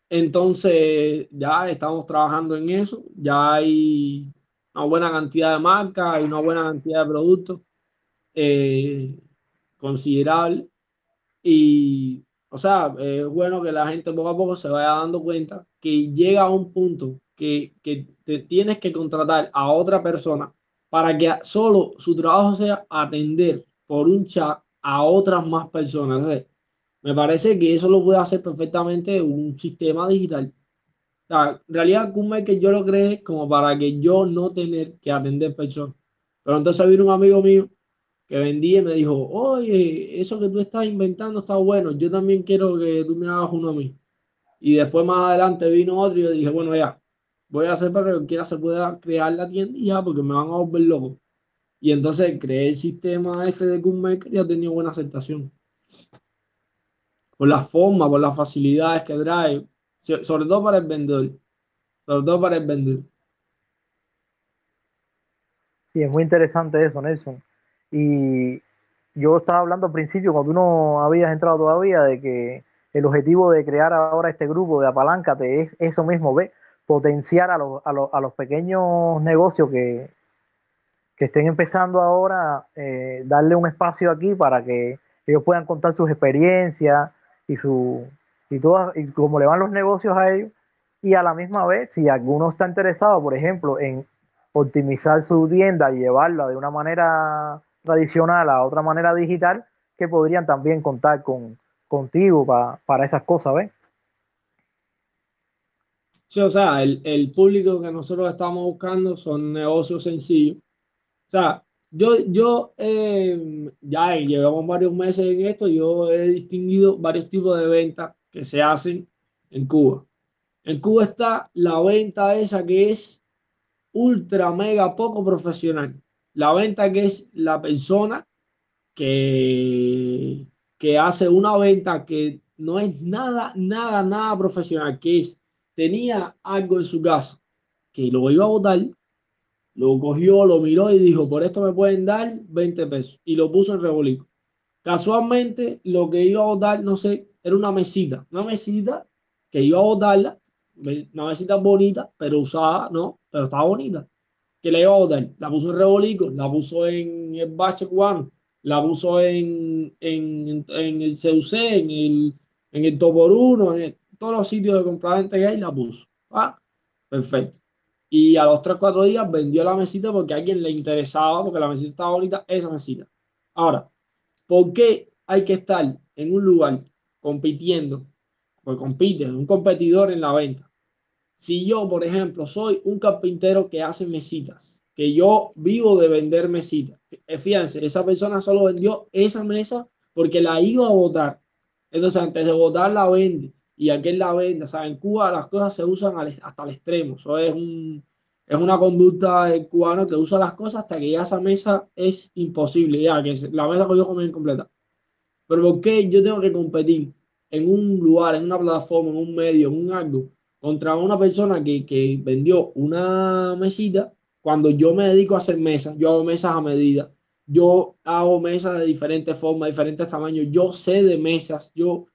Entonces, ya estamos trabajando en eso. Ya hay una buena cantidad de marcas, hay una buena cantidad de productos eh, considerable. Y, o sea, es bueno que la gente poco a poco se vaya dando cuenta que llega a un punto que, que te tienes que contratar a otra persona para que solo su trabajo sea atender por un chat a otras más personas. me parece que eso lo puede hacer perfectamente un sistema digital. Sea, en realidad, que yo lo creé como para que yo no tener que atender personas. Pero entonces vino un amigo mío que vendía y me dijo, oye, eso que tú estás inventando está bueno, yo también quiero que tú me hagas uno a mí. Y después más adelante vino otro y yo dije, bueno, ya, voy a hacer para que quiera se pueda crear la tienda y ya, porque me van a volver loco. Y entonces creé el sistema este de Cookmaker y ha tenido buena aceptación. Por la forma, por las facilidades que trae, sobre todo para el vendedor. Sobre todo para el vendedor. Sí, es muy interesante eso, Nelson. Y yo estaba hablando al principio, cuando uno había entrado todavía, de que el objetivo de crear ahora este grupo de Apaláncate es eso mismo, ve, potenciar a, los, a, a los pequeños negocios que, que estén empezando ahora, eh, darle un espacio aquí para que ellos puedan contar sus experiencias y su y todas y cómo le van los negocios a ellos y a la misma vez si alguno está interesado por ejemplo en optimizar su tienda y llevarla de una manera tradicional a otra manera digital que podrían también contar con contigo para, para esas cosas ¿ves? Sí, o sea, el, el, público que nosotros estamos buscando son negocios sencillos. O sea, yo, yo eh, ya llevamos varios meses en esto, yo he distinguido varios tipos de ventas que se hacen en Cuba. En Cuba está la venta esa que es ultra, mega, poco profesional. La venta que es la persona que, que hace una venta que no es nada, nada, nada profesional, que es tenía algo en su casa que lo iba a votar, lo cogió, lo miró y dijo, por esto me pueden dar 20 pesos. Y lo puso en rebolico. Casualmente, lo que iba a votar, no sé, era una mesita. Una mesita que iba a votarla, una mesita bonita, pero usada, no, pero estaba bonita. Que la iba a votar. La puso en rebolico, la puso en el bache cubano, la puso en, en, en el CUC, en el, en el Toporuno, en todos los sitios de compra que hay, la puso. Ah, perfecto. y a los 3 4 días vendió la mesita porque a alguien le interesaba, porque la mesita estaba bonita, esa mesita. Ahora, ¿por qué hay que estar en un lugar compitiendo? Pues compite, un competidor en la venta. Si yo, por ejemplo, soy un carpintero que hace mesitas, que yo vivo de vender mesitas, eh, fíjense, esa persona solo vendió esa mesa porque la iba a votar. Entonces, antes de votar, la vende y aquel la vende. O sea, en Cuba las cosas se usan hasta el extremo. Eso es, un, es una conducta del cubano que usa las cosas hasta que ya esa mesa es imposible, ya que la mesa que yo comí incompleta. Pero ¿por qué yo tengo que competir en un lugar, en una plataforma, en un medio, en un algo, contra una persona que, que vendió una mesita cuando yo me dedico a hacer mesas? Yo hago mesas a medida. Yo hago mesas de diferentes formas, diferentes tamaños. Yo sé de mesas. Yo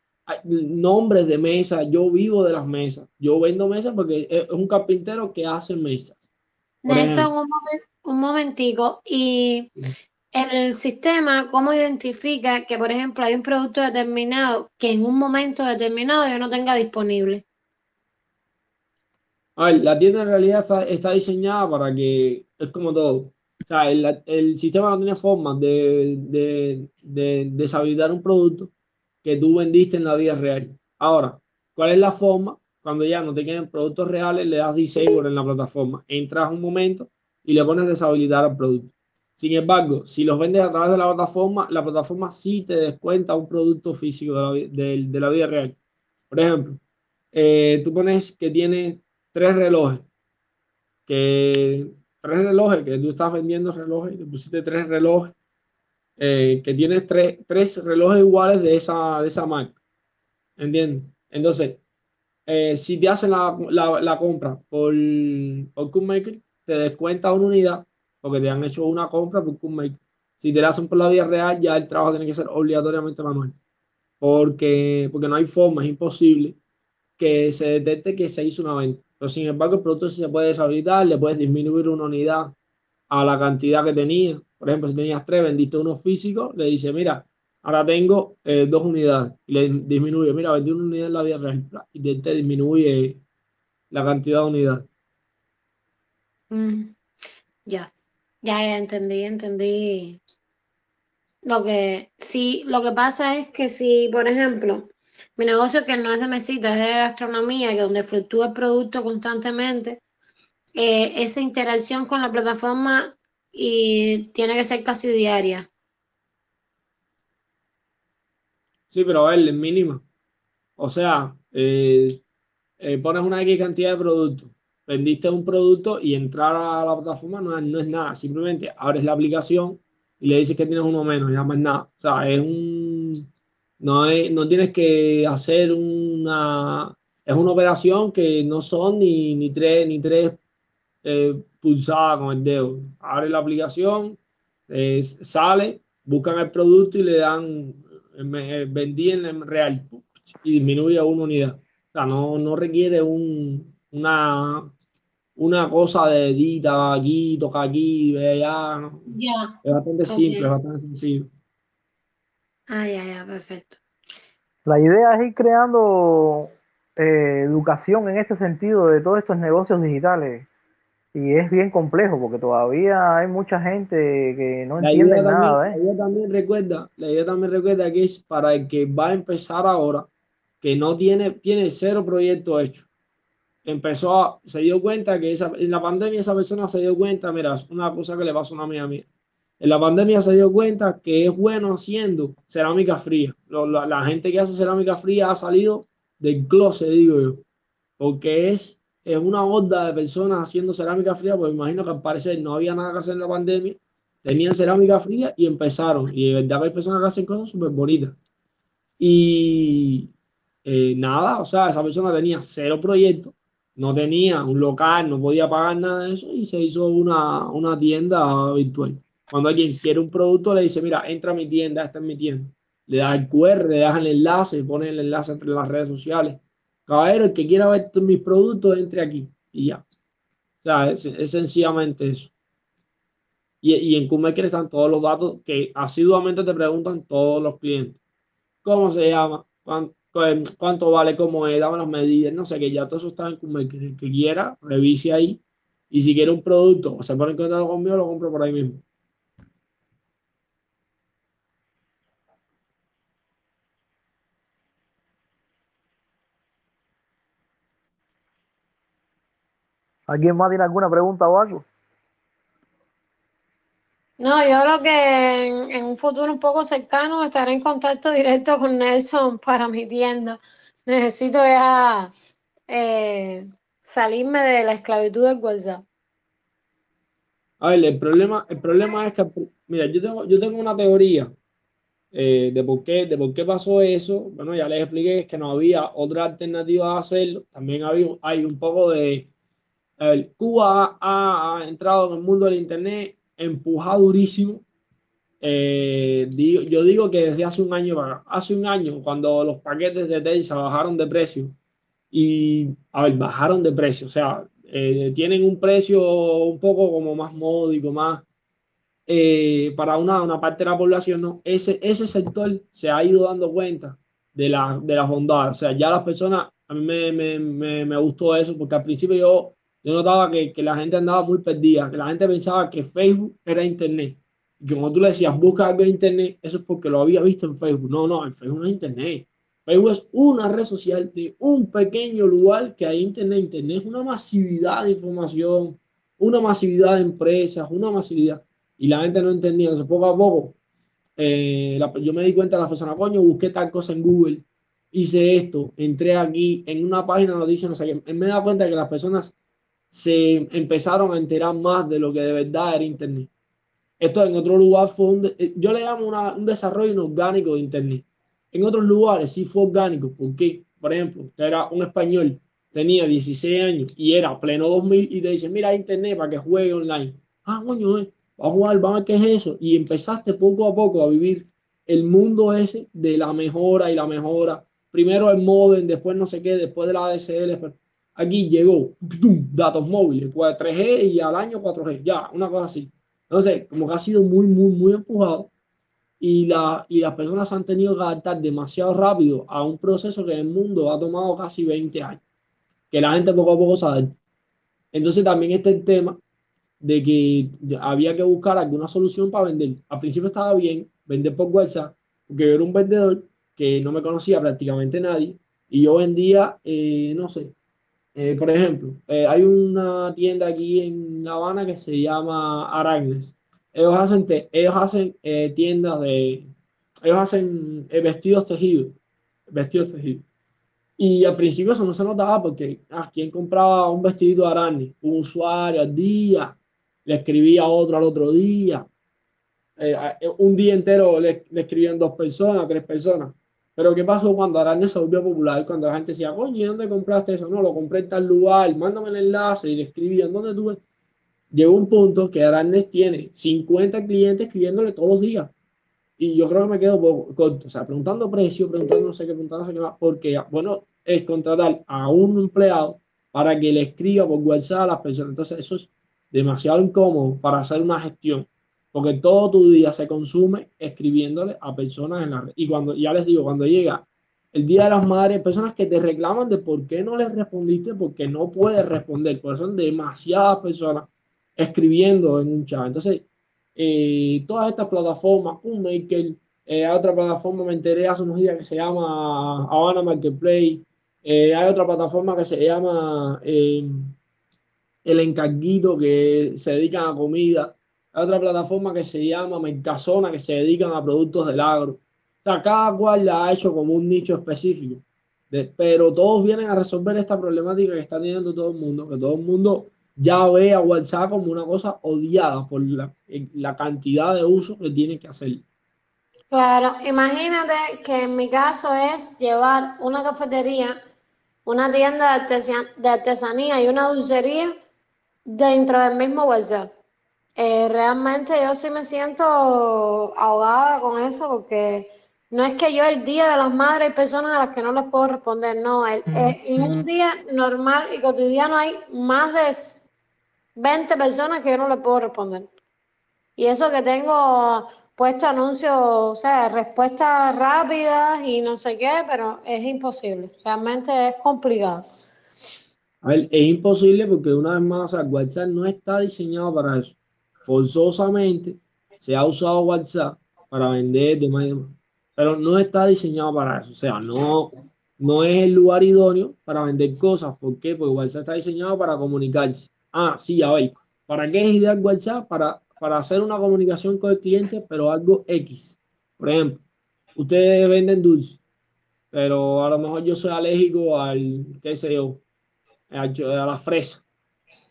nombres de mesa, yo vivo de las mesas, yo vendo mesas porque es un carpintero que hace mesas. Nelson, un, momentico, y el sistema, ¿cómo identifica que, por ejemplo, hay un producto determinado que en un momento determinado yo no tenga disponible? A ver, la tienda en realidad está, diseñada para que, es como todo, o sea, el, el sistema no tiene forma de, de, de deshabilitar un producto que tú vendiste en la vida real. Ahora, ¿cuál es la forma? Cuando ya no te queden productos reales, le das disable en la plataforma. Entras un momento y le pones deshabilitar al producto. Sin embargo, si los vendes a través de la plataforma, la plataforma sí te descuenta un producto físico de la, vida real. Por ejemplo, eh, tú pones que tiene tres relojes, que tres relojes, que tú estás vendiendo relojes, le pusiste tres relojes eh, que tienes tres, tres, relojes iguales de esa, de esa marca. ¿Entiendes? Entonces, eh, si te hacen la, la, la, compra por, por Cookmaker, te descuenta una unidad porque te han hecho una compra por Cookmaker. Si te la hacen por la vía real, ya el trabajo tiene que ser obligatoriamente manual. Porque, porque no hay forma, es imposible que se detecte que se hizo una venta. Pero sin embargo, el producto se puede deshabilitar, le puedes disminuir una unidad a la cantidad que tenía. Por ejemplo, si tenías tres, vendiste uno físico, le dice, mira, ahora tengo eh, dos unidades. Y le disminuye, mira, vendí una unidad en la vida real. Y te, disminuye la cantidad de unidades. Mm, ya, ya, ya entendí, entendí. Lo que sí, lo que pasa es que si, por ejemplo, mi negocio que no es de mesita, es de gastronomía, que donde fluctúa el producto constantemente, eh, esa interacción con la plataforma y tiene que ser casi diaria. Sí, pero a ver, es mínima. O sea, eh, eh, pones una X cantidad de productos, vendiste un producto y entrar a la plataforma no es, no es nada. Simplemente abres la aplicación y le dices que tienes uno menos, ya más nada. O sea, es un. No, es, no tienes que hacer una. Es una operación que no son ni, ni tres, ni tres eh, pulsada con el dedo. Abre la aplicación, eh, sale, buscan el producto y le dan, vendí en real y disminuye a una unidad. O sea, no, no requiere un, una, una cosa de edita aquí, toca aquí, ve allá. Ya. Es bastante simple, es bastante sencillo. Ah, ya, ya, perfecto. La idea es ir creando eh, educación en este sentido de todos estos negocios digitales y es bien complejo porque todavía hay mucha gente que no entiende nada. ¿eh? La idea también recuerda, la idea también recuerda que es para el que va a empezar ahora, que no tiene, tiene cero proyecto hecho. Empezó, se dio cuenta que esa, en la pandemia esa persona se dio cuenta, mira, una cosa que le pasó a una amiga mía. En la pandemia se dio cuenta que es bueno haciendo cerámica fría. la, la gente que hace cerámica fría ha salido del closet, digo yo, porque es es una horda de personas haciendo cerámica fría, pues imagino que al parecer no había nada que hacer en la pandemia, tenían cerámica fría y empezaron. Y de verdad hay personas que hacen cosas súper bonitas. Y eh, nada, o sea, esa persona tenía cero proyectos, no tenía un local, no podía pagar nada de eso y se hizo una, una tienda virtual. Cuando alguien quiere un producto, le dice, mira, entra a mi tienda, esta es mi tienda. Le da el QR, le das el enlace, pone el enlace entre las redes sociales caballero, el que quiera ver mis productos, entre aquí y ya. O sea, es, sencillamente eso. Y, y en Kumaker están todos los datos que asiduamente te preguntan todos los clientes. ¿Cómo se llama? ¿Cuánto, vale? ¿Cómo es? Dame las medidas. No sé, que ya todo eso está en. El que quiera, revise ahí Y si quiere un producto o se pone en contacto conmigo, lo compro por ahí mismo. ¿Alguien más tiene alguna pregunta o algo? No, yo creo que en, un futuro un poco cercano estaré en contacto directo con Nelson para mi tienda. Necesito ya eh, salirme de la esclavitud del WhatsApp. A ver, el problema, el problema es que, mira, yo tengo, yo tengo una teoría eh, de, por qué, de por qué pasó eso. Bueno, ya les expliqué que no había otra alternativa a hacerlo. También había, hay un poco de... A ver, Cuba ha, ha entrado en el mundo del Internet empujado durísimo. Eh, digo, yo digo que desde hace un año, hace un año, cuando los paquetes de Telsa bajaron de precio, y a ver, bajaron de precio, o sea, eh, tienen un precio un poco como más módico, más eh, para una, una parte de la población, ¿no? Ese, ese sector se ha ido dando cuenta de, la, de las bondades, o sea, ya las personas, a mí me, me, me, me gustó eso, porque al principio yo, yo notaba que, que, la gente andaba muy perdida, que la gente pensaba que Facebook era Internet. Y que como tú le decías, busca algo en Internet, eso es porque lo había visto en Facebook. No, no, en Facebook no es Internet. Facebook es una red social de un pequeño lugar que hay Internet. Internet es una masividad de información, una masividad de empresas, una masividad. Y la gente no entendía. Entonces, poco a poco, eh, yo me di cuenta de la persona, coño, busqué tal cosa en Google, hice esto, entré aquí en una página de noticias, no sé qué. Me da cuenta que las personas se empezaron a enterar más de lo que de verdad era Internet. Esto en otro lugar fue un, yo le llamo una, un desarrollo inorgánico de Internet. En otros lugares sí fue orgánico. ¿Por qué? Por ejemplo, usted era un español, tenía 16 años y era pleno 2000 y te dice, mira internet para que juegue online. Ah, coño, eh, vamos a jugar, vamos a ver qué es eso. Y empezaste poco a poco a vivir el mundo ese de la mejora y la mejora. Primero el modem, después no sé qué, después de la ADSL. Aquí llegó datos móviles, pues 3G y al año 4G, ya, una cosa así. Entonces, como que ha sido muy, muy, muy empujado y, la, y las personas han tenido que adaptar demasiado rápido a un proceso que en el mundo ha tomado casi 20 años, que la gente poco a poco sabe. Entonces también está el tema de que había que buscar alguna solución para vender. Al principio estaba bien vender por WhatsApp, porque yo era un vendedor que no me conocía prácticamente nadie y yo vendía, eh, no sé, eh, por ejemplo, eh, hay una tienda aquí en Habana que se llama Aragnes ellos hacen, ellos hacen eh, tiendas de, ellos hacen eh, vestidos tejidos, vestidos tejidos. Y al principio eso no se notaba porque ah, quien compraba un vestido de araña, un usuario al día, le escribía otro al otro día. Eh, un día entero le, le, escribían dos personas, tres personas. Pero ¿qué pasó cuando Araña se volvió popular? Cuando la gente decía, coño, ¿dónde compraste eso? No, lo compré en tal lugar, mándame el enlace y le escribían, ¿dónde tuve? llegó un punto que Aranes tiene 50 clientes escribiéndole todos los días. Y yo creo que me quedo corto. O sea, preguntando precio, preguntando no sé qué, preguntando no sé qué más, porque, bueno, es contratar a un empleado para que le escriba por WhatsApp a las personas. Entonces, eso es demasiado incómodo para hacer una gestión, porque todo tu día se consume escribiéndole a personas en la red. Y cuando, ya les digo, cuando llega el Día de las Madres, personas que te reclaman de por qué no les respondiste, porque no puedes responder, porque son demasiadas personas escribiendo en un chat. Entonces, eh, todas estas plataformas, un maker, eh, hay otra plataforma, me enteré hace unos días que se llama Habana Marketplace, eh, hay otra plataforma que se llama eh, El Encarguito, que se dedican a comida, hay otra plataforma que se llama Mercazona, que se dedican a productos del agro. O sea, cada cual la ha hecho como un nicho específico. pero todos vienen a resolver esta problemática que está teniendo todo el mundo, que todo el mundo ya ve a WhatsApp como una cosa odiada por la, la cantidad de uso que tiene que hacer. Claro, imagínate que en mi caso es llevar una cafetería, una tienda de, artesanía y una dulcería dentro del mismo WhatsApp. Eh, realmente yo sí me siento ahogada con eso porque no es que yo el día de las madres hay personas a las que no les puedo responder, no, el, en un día normal y cotidiano hay más de 20 personas que yo no le puedo responder. Y eso que tengo puesto anuncios, o sea, respuestas rápidas y no sé qué, pero es imposible. Realmente es complicado. A ver, es imposible porque una vez más, o sea, WhatsApp no está diseñado para eso. Forzosamente se ha usado WhatsApp para vender de más pero no está diseñado para eso. O sea, no, no es el lugar idóneo para vender cosas. ¿Por qué? Porque WhatsApp está diseñado para comunicarse. Ah, sí, ya ver. ¿Para qué es ideal WhatsApp? Para, para hacer una comunicación con el cliente, pero algo X. Por ejemplo, ustedes venden dulce, pero a lo mejor yo soy alérgico al, qué sé yo, a, la fresa.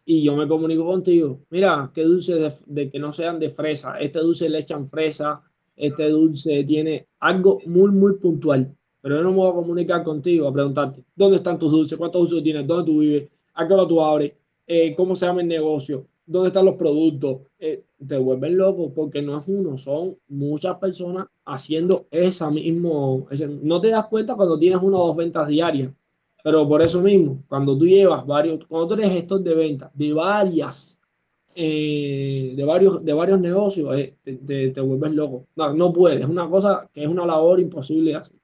Y yo me comunico contigo. Mira, qué dulce de, de que no sean de fresa. Este dulce le echan fresa. Este dulce tiene algo muy, muy puntual pero yo no me voy a comunicar contigo a preguntarte dónde están tus dulces, cuántos dulces tienes, dónde tú vives, a qué hora tú abres, eh, cómo se llama el negocio, dónde están los productos. Eh, te vuelven loco porque no es uno, son muchas personas haciendo esa mismo. no te das cuenta cuando tienes una o dos ventas diarias, pero por eso mismo, cuando tú llevas varios, cuando tú eres gestor de ventas de varias. Eh, de varios de varios negocios te, te, vuelves loco no, no puedes es una cosa que es una labor imposible de hacer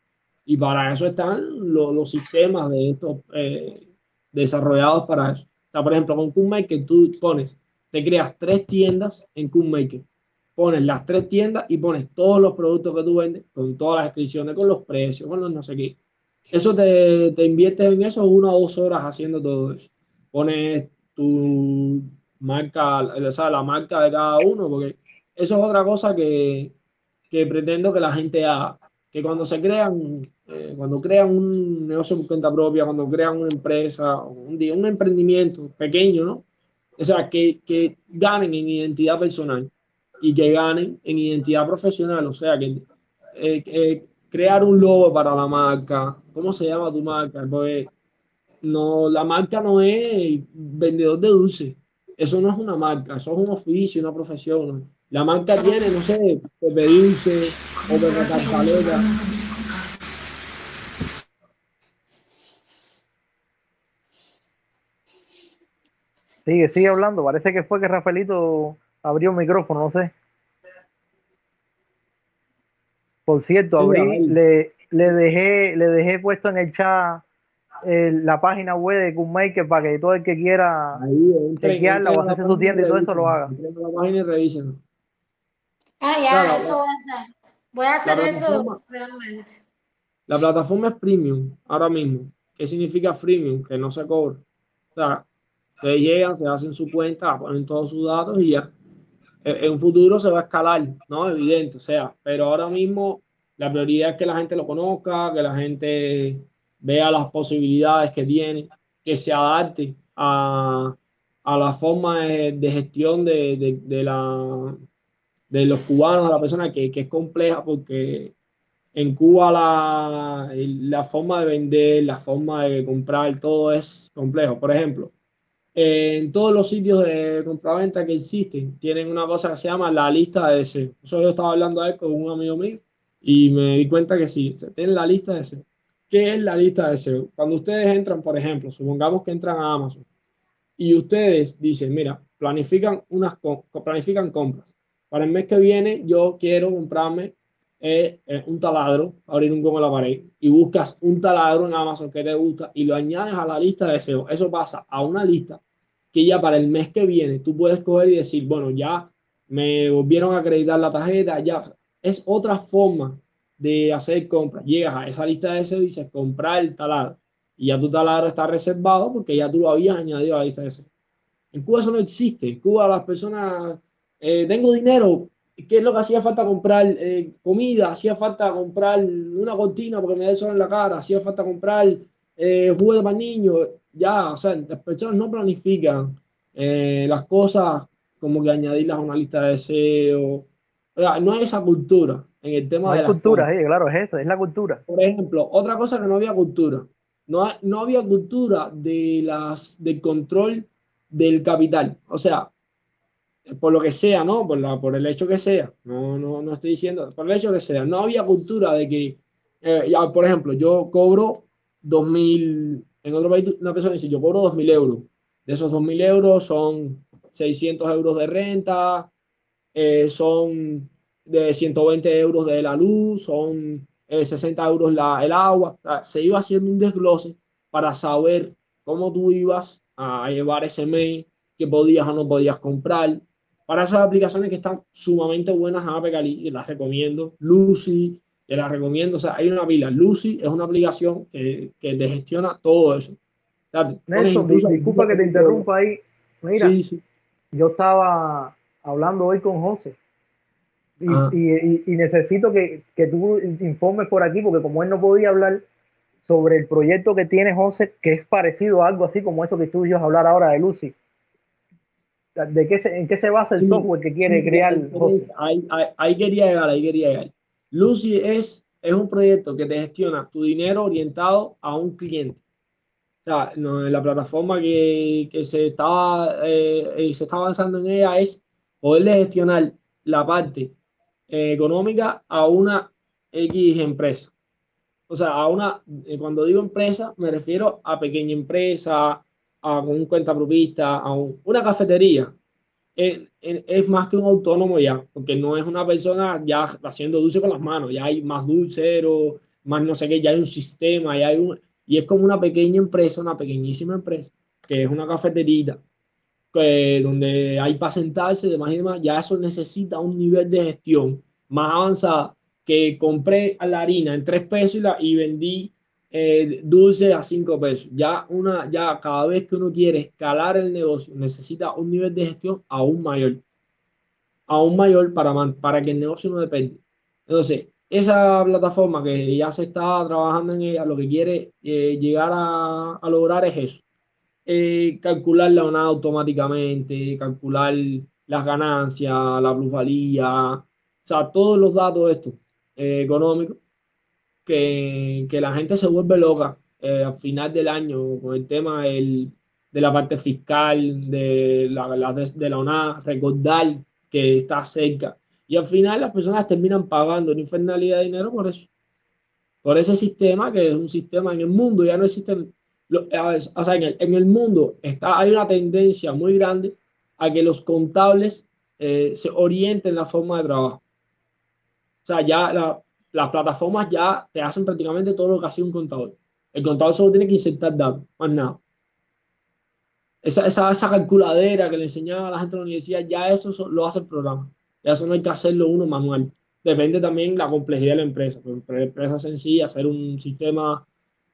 y para eso están los, sistemas de estos eh, desarrollados para eso. O sea, por ejemplo, con KubeMaker tú pones, te creas tres tiendas en KubeMaker. Pones las tres tiendas y pones todos los productos que tú vendes, con todas las descripciones, con los precios, con los no sé qué. Eso te, te inviertes en eso una o dos horas haciendo todo eso. Pones tu marca, o sea, la marca de cada uno, porque eso es otra cosa que, que pretendo que la gente haga que cuando se crean, eh, cuando crean un negocio por cuenta propia, cuando crean una empresa, un, un emprendimiento pequeño, ¿no? O sea, que, que ganen en identidad personal y que ganen en identidad profesional, o sea, que eh, crear un logo para la marca, ¿cómo se llama tu marca? Pues no, la marca no es vendedor de dulce, eso no es una marca, eso es un oficio, una profesión. La marca tiene, no sé, Pepe Dulce o Pepe Tartaleta. Sigue, sigue hablando. Parece que fue que Rafaelito abrió un micrófono, no sé. Por cierto, abrí, le, le, dejé, le dejé puesto en el chat la página web de Cookmaker para que todo el que quiera chequearla o hacerse su tienda y todo eso lo haga. La página y revisen. Ah, ya, eso voy a hacer. Voy a hacer eso realmente. La plataforma es freemium ahora mismo. ¿Qué significa freemium? Que no se cobra. O sea, ustedes llegan, se hacen su cuenta, ponen todos sus datos y ya. En un futuro se va a escalar, ¿no? Evidente, o sea, pero ahora mismo la prioridad es que la gente lo conozca, que la gente vea las posibilidades que tiene, que se adapte a, a la forma de, de gestión de, de, de, la, de los cubanos, a la persona que, que, es compleja porque en Cuba la, la forma de vender, la forma de comprar, todo es complejo. Por ejemplo, en todos los sitios de compraventa que existen, tienen una cosa que se llama la lista de deseos. Yo estaba hablando ahí con un amigo mío y me di cuenta que sí, se tiene la lista de deseos. ¿Qué es la lista de deseos? Cuando ustedes entran, por ejemplo, supongamos que entran a Amazon y ustedes dicen, mira, planifican, unas, planifican compras. Para el mes que viene yo quiero comprarme eh, un taladro, abrir un goma la pared y buscas un taladro en Amazon que te gusta y lo añades a la lista de deseos. Eso pasa a una lista que ya para el mes que viene tú puedes coger y decir, bueno, ya me volvieron a acreditar la tarjeta, ya es otra forma de hacer compras. Llegas a esa lista de deseos y dices comprar el taladro. Y ya tu taladro está reservado porque ya tú lo habías añadido a la lista de deseos. En Cuba eso no existe. En Cuba las personas, eh, tengo dinero, ¿qué es lo que hacía falta comprar? Eh, comida, hacía falta comprar una cortina porque me da el sol en la cara, hacía falta comprar eh, juguetes para niños. Ya, o sea, las personas no planifican eh, las cosas como que añadirlas a una lista de deseos. O sea, no hay esa cultura en el tema de la cultura, sí, claro, es eso, es la cultura. Por ejemplo, otra cosa que no había cultura, no, no había cultura de las, del control del capital. O sea, por lo que sea, ¿no? Por, la, por el hecho que sea, no, no, no estoy diciendo, por el hecho que sea, no había cultura de que, eh, ya, por ejemplo, yo cobro 2.000, en otro país una persona dice, yo cobro 2.000 euros. De esos 2.000 euros son 600 euros de renta, eh, son de 120 euros de la luz, son 60 eh, euros la, el agua. se iba haciendo un desglose para saber cómo tú ibas a llevar ese mail, qué podías o no podías comprar. Para esas aplicaciones que están sumamente buenas a Ape y las recomiendo. Lucy, te las recomiendo. O sea, hay una pila. Lucy es una aplicación que, que te gestiona todo eso. Nelson, disculpa que te interrumpa ahí. Mira, yo estaba hablando hoy con José Ah. Y, necesito que, que, tú informes por aquí, porque como él no podía hablar sobre el proyecto que tiene José, que es parecido a algo así como eso que tú y hablar ahora de Lucy. ¿De qué ¿En qué se basa el software que quiere crear José? Ahí, ahí, quería llegar, ahí quería llegar. Lucy es, es un proyecto que te gestiona tu dinero orientado a un cliente. O sea, no, la plataforma que, que se, estaba, eh, se está avanzando en ella es poderle gestionar la parte eh, económica a una X empresa. O sea, a una, eh, cuando digo empresa, me refiero a pequeña empresa, a un cuenta propista, a una cafetería. es más que un autónomo ya, porque no es una persona ya haciendo dulce con las manos, ya hay más dulcero, más no sé qué, ya hay un sistema, ya hay un, y es como una pequeña empresa, una pequeñísima empresa, que es una cafeterita, donde hay para sentarse, demás y demás, ya eso necesita un nivel de gestión más avanzada que compré la harina en tres pesos y, la, y vendí eh, dulce a cinco pesos. Ya, una, ya cada vez que uno quiere escalar el negocio, necesita un nivel de gestión aún mayor. Aún mayor para, para que el negocio no depende. Entonces, esa plataforma que ya se está trabajando en ella, lo que quiere eh, llegar a, a lograr es eso eh, calcular la ONA automáticamente, calcular las ganancias, la plusvalía, o sea, todos los datos estos eh, económicos que, que, la gente se vuelve loca eh, al final del año con el tema del, de la parte fiscal, de la, de, la ONA, recordar que está cerca. Y al final las personas terminan pagando una infernalidad de dinero por eso. Por ese sistema, que es un sistema en el mundo, ya no existen o sea, en el, mundo está, hay una tendencia muy grande a que los contables eh, se orienten en la forma de trabajo. O sea, ya las plataformas ya te hacen prácticamente todo lo que hace un contador. El contador solo tiene que insertar datos, más nada. Esa, esa, esa calculadera que le enseñaba a la gente de la universidad, ya eso lo hace el programa. Ya eso no hay que hacerlo uno manual. Depende también la complejidad de la empresa. Pero la empresa sencilla, hacer un sistema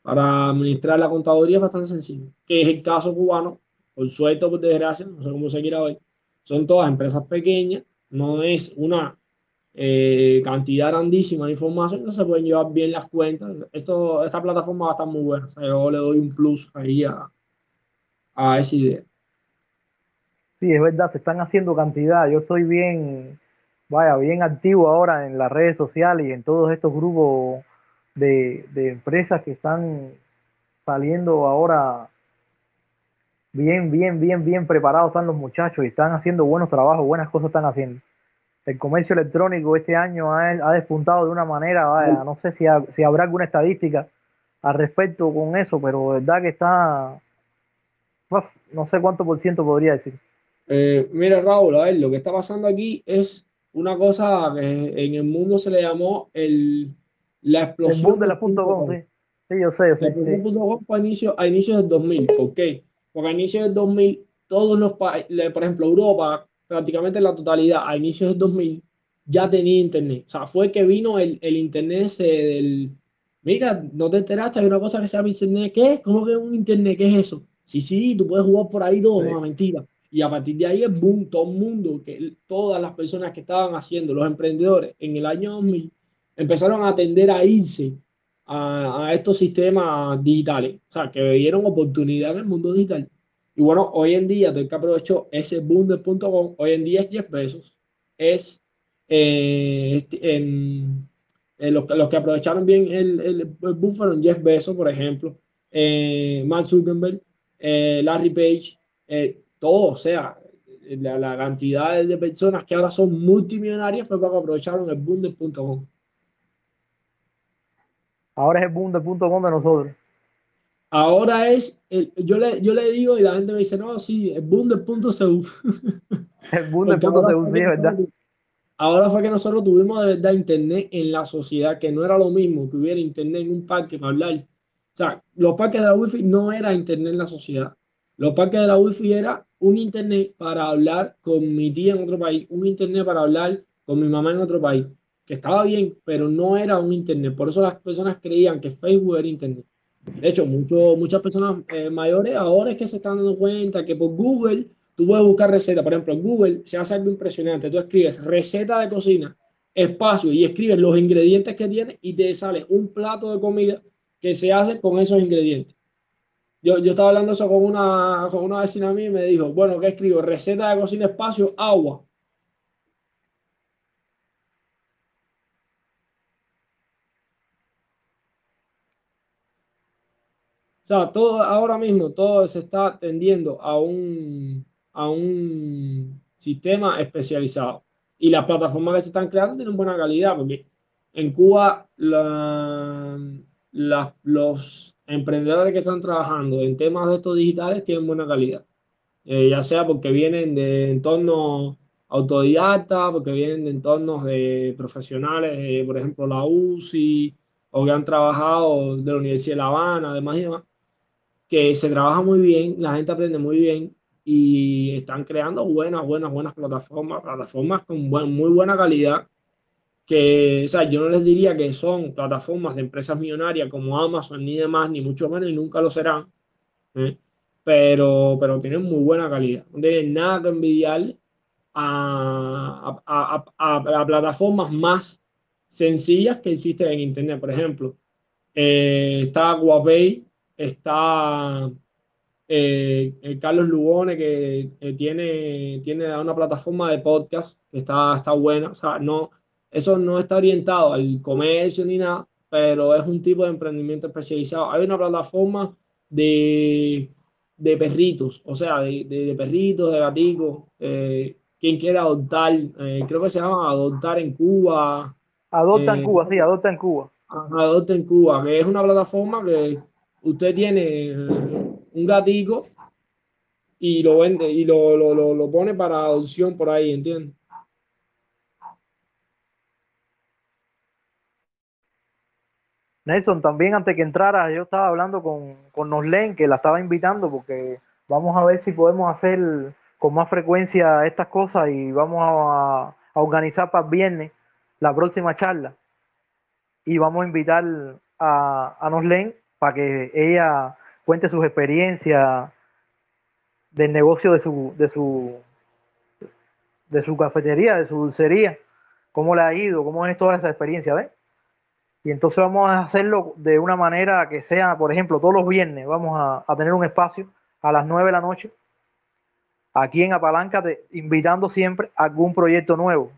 para administrar la contaduría es bastante sencillo, que es el caso cubano, por suerte o por desgracia, no sé cómo se quiera ver, son todas empresas pequeñas, no es una eh, cantidad grandísima de información, no se pueden llevar bien las cuentas. Esto, esta plataforma va a estar muy buena, yo le doy un plus ahí a, a esa idea. Sí, es verdad, se están haciendo cantidad. Yo estoy bien, vaya, bien activo ahora en las redes sociales y en todos estos grupos de, empresas que están saliendo ahora bien, bien, bien, bien preparados están los muchachos y están haciendo buenos trabajos, buenas cosas están haciendo. El comercio electrónico este año ha, despuntado de una manera, vaya, no sé si, si, habrá alguna estadística al respecto con eso, pero verdad que está, no sé cuánto por ciento podría decir. Eh, mira, Raúl, a ver, lo que está pasando aquí es una cosa que en el mundo se le llamó el la explosión de la punto .com, sí. sí. yo sé. La explosión punto .com fue a, inicio, a inicios del 2000. ¿Por qué? Porque a inicios del 2000, todos los países, por ejemplo, Europa, prácticamente la totalidad, a inicios del 2000, ya tenía internet. O sea, fue que vino el, el internet ese del... Mira, no te enteraste, hay una cosa que se llama internet. ¿Qué? ¿Cómo que un internet? ¿Qué es eso? Sí, sí, tú puedes jugar por ahí todo, no, mentira. Y a partir de ahí es boom, todo el mundo, que todas las personas que estaban haciendo, los emprendedores, en el año 2000, empezaron a tender a irse a, estos sistemas digitales, o sea, que vieron oportunidad en el mundo digital. Y bueno, hoy en día, todo el que aprovechó ese boom hoy en día es Jeff Bezos, es eh, este, en, los, los, que aprovecharon bien el, el, boom fueron Jeff Bezos, por ejemplo, eh, Zuckerberg, eh, Larry Page, todo, o sea, la, cantidad de personas que ahora son multimillonarias fue porque aprovecharon el boom Ahora es el boom de nosotros. Ahora es, el, yo, le, yo le digo y la gente me dice, no, sí, el boom de punto CU. el boom de punto CU, sí, verdad. Ahora fue que nosotros tuvimos de verdad internet en la sociedad, que no era lo mismo que hubiera internet en un parque para hablar sea, los parques de la Wi-Fi no era internet en la sociedad. Los parques de la Wi-Fi era un internet para hablar con mi tía en otro país, un internet para hablar con mi mamá en otro país, que estaba bien, pero no era un internet. Por eso las personas creían que Facebook era internet. De hecho, mucho, muchas personas eh, mayores ahora es que se están dando cuenta que por Google tú puedes buscar recetas. Por ejemplo, en Google se hace algo impresionante. Tú escribes receta de cocina, espacio y escribes los ingredientes que tiene y te sale un plato de comida que se hace con esos ingredientes. Yo, yo estaba hablando eso con una, con una vecina mía y me dijo, bueno, ¿qué escribo? Receta de cocina, espacio, agua. O sea, todo ahora mismo, todo se está tendiendo a un, a un sistema especializado. Y las plataformas que se están creando tienen buena calidad, porque en Cuba la, los emprendedores que están trabajando en temas de estos digitales tienen buena calidad. Eh, ya sea porque vienen de entornos autodidactas, porque vienen de entornos de profesionales, por ejemplo, la UCI, o que han trabajado de la Universidad de La Habana, además y demás que se trabaja muy bien, la gente aprende muy bien y están creando buenas, buenas, buenas plataformas, plataformas con muy buena calidad, que, o sea, yo no les diría que son plataformas de empresas millonarias como Amazon, ni demás, ni mucho menos, y nunca lo serán, ¿eh? pero, pero tienen muy buena calidad, no tienen nada que envidiar a, a, a, a plataformas más sencillas que existen en Internet. Por ejemplo, eh, está Huawei, está eh, Carlos Lugone, que tiene, tiene una plataforma de podcast que está, está buena. O sea, no, eso no está orientado al comercio ni nada, pero es un tipo de emprendimiento especializado. Hay una plataforma de, de perritos, o sea, de, de, perritos, de gaticos. Eh, quien quiera adoptar, eh, creo que se llama Adoptar en Cuba. Adopta en Cuba, sí, Adopta en Cuba. Adopta en Cuba, que es una plataforma que usted tiene un gatico y lo vende y lo, lo, lo, pone para adopción por ahí, ¿entiendes? Nelson, también antes que entrara, yo estaba hablando con, con Noslen, que la estaba invitando, porque vamos a ver si podemos hacer con más frecuencia estas cosas y vamos a, a organizar para el viernes la próxima charla. Y vamos a invitar a, a Noslen para que ella cuente sus experiencias del negocio de su, de su, de su cafetería, de su dulcería, cómo le ha ido, cómo es toda esa experiencia, ¿ves? Y entonces vamos a hacerlo de una manera que sea, por ejemplo, todos los viernes vamos a, a tener un espacio a las 9 de la noche, aquí en Apalanca, invitando siempre a algún proyecto nuevo.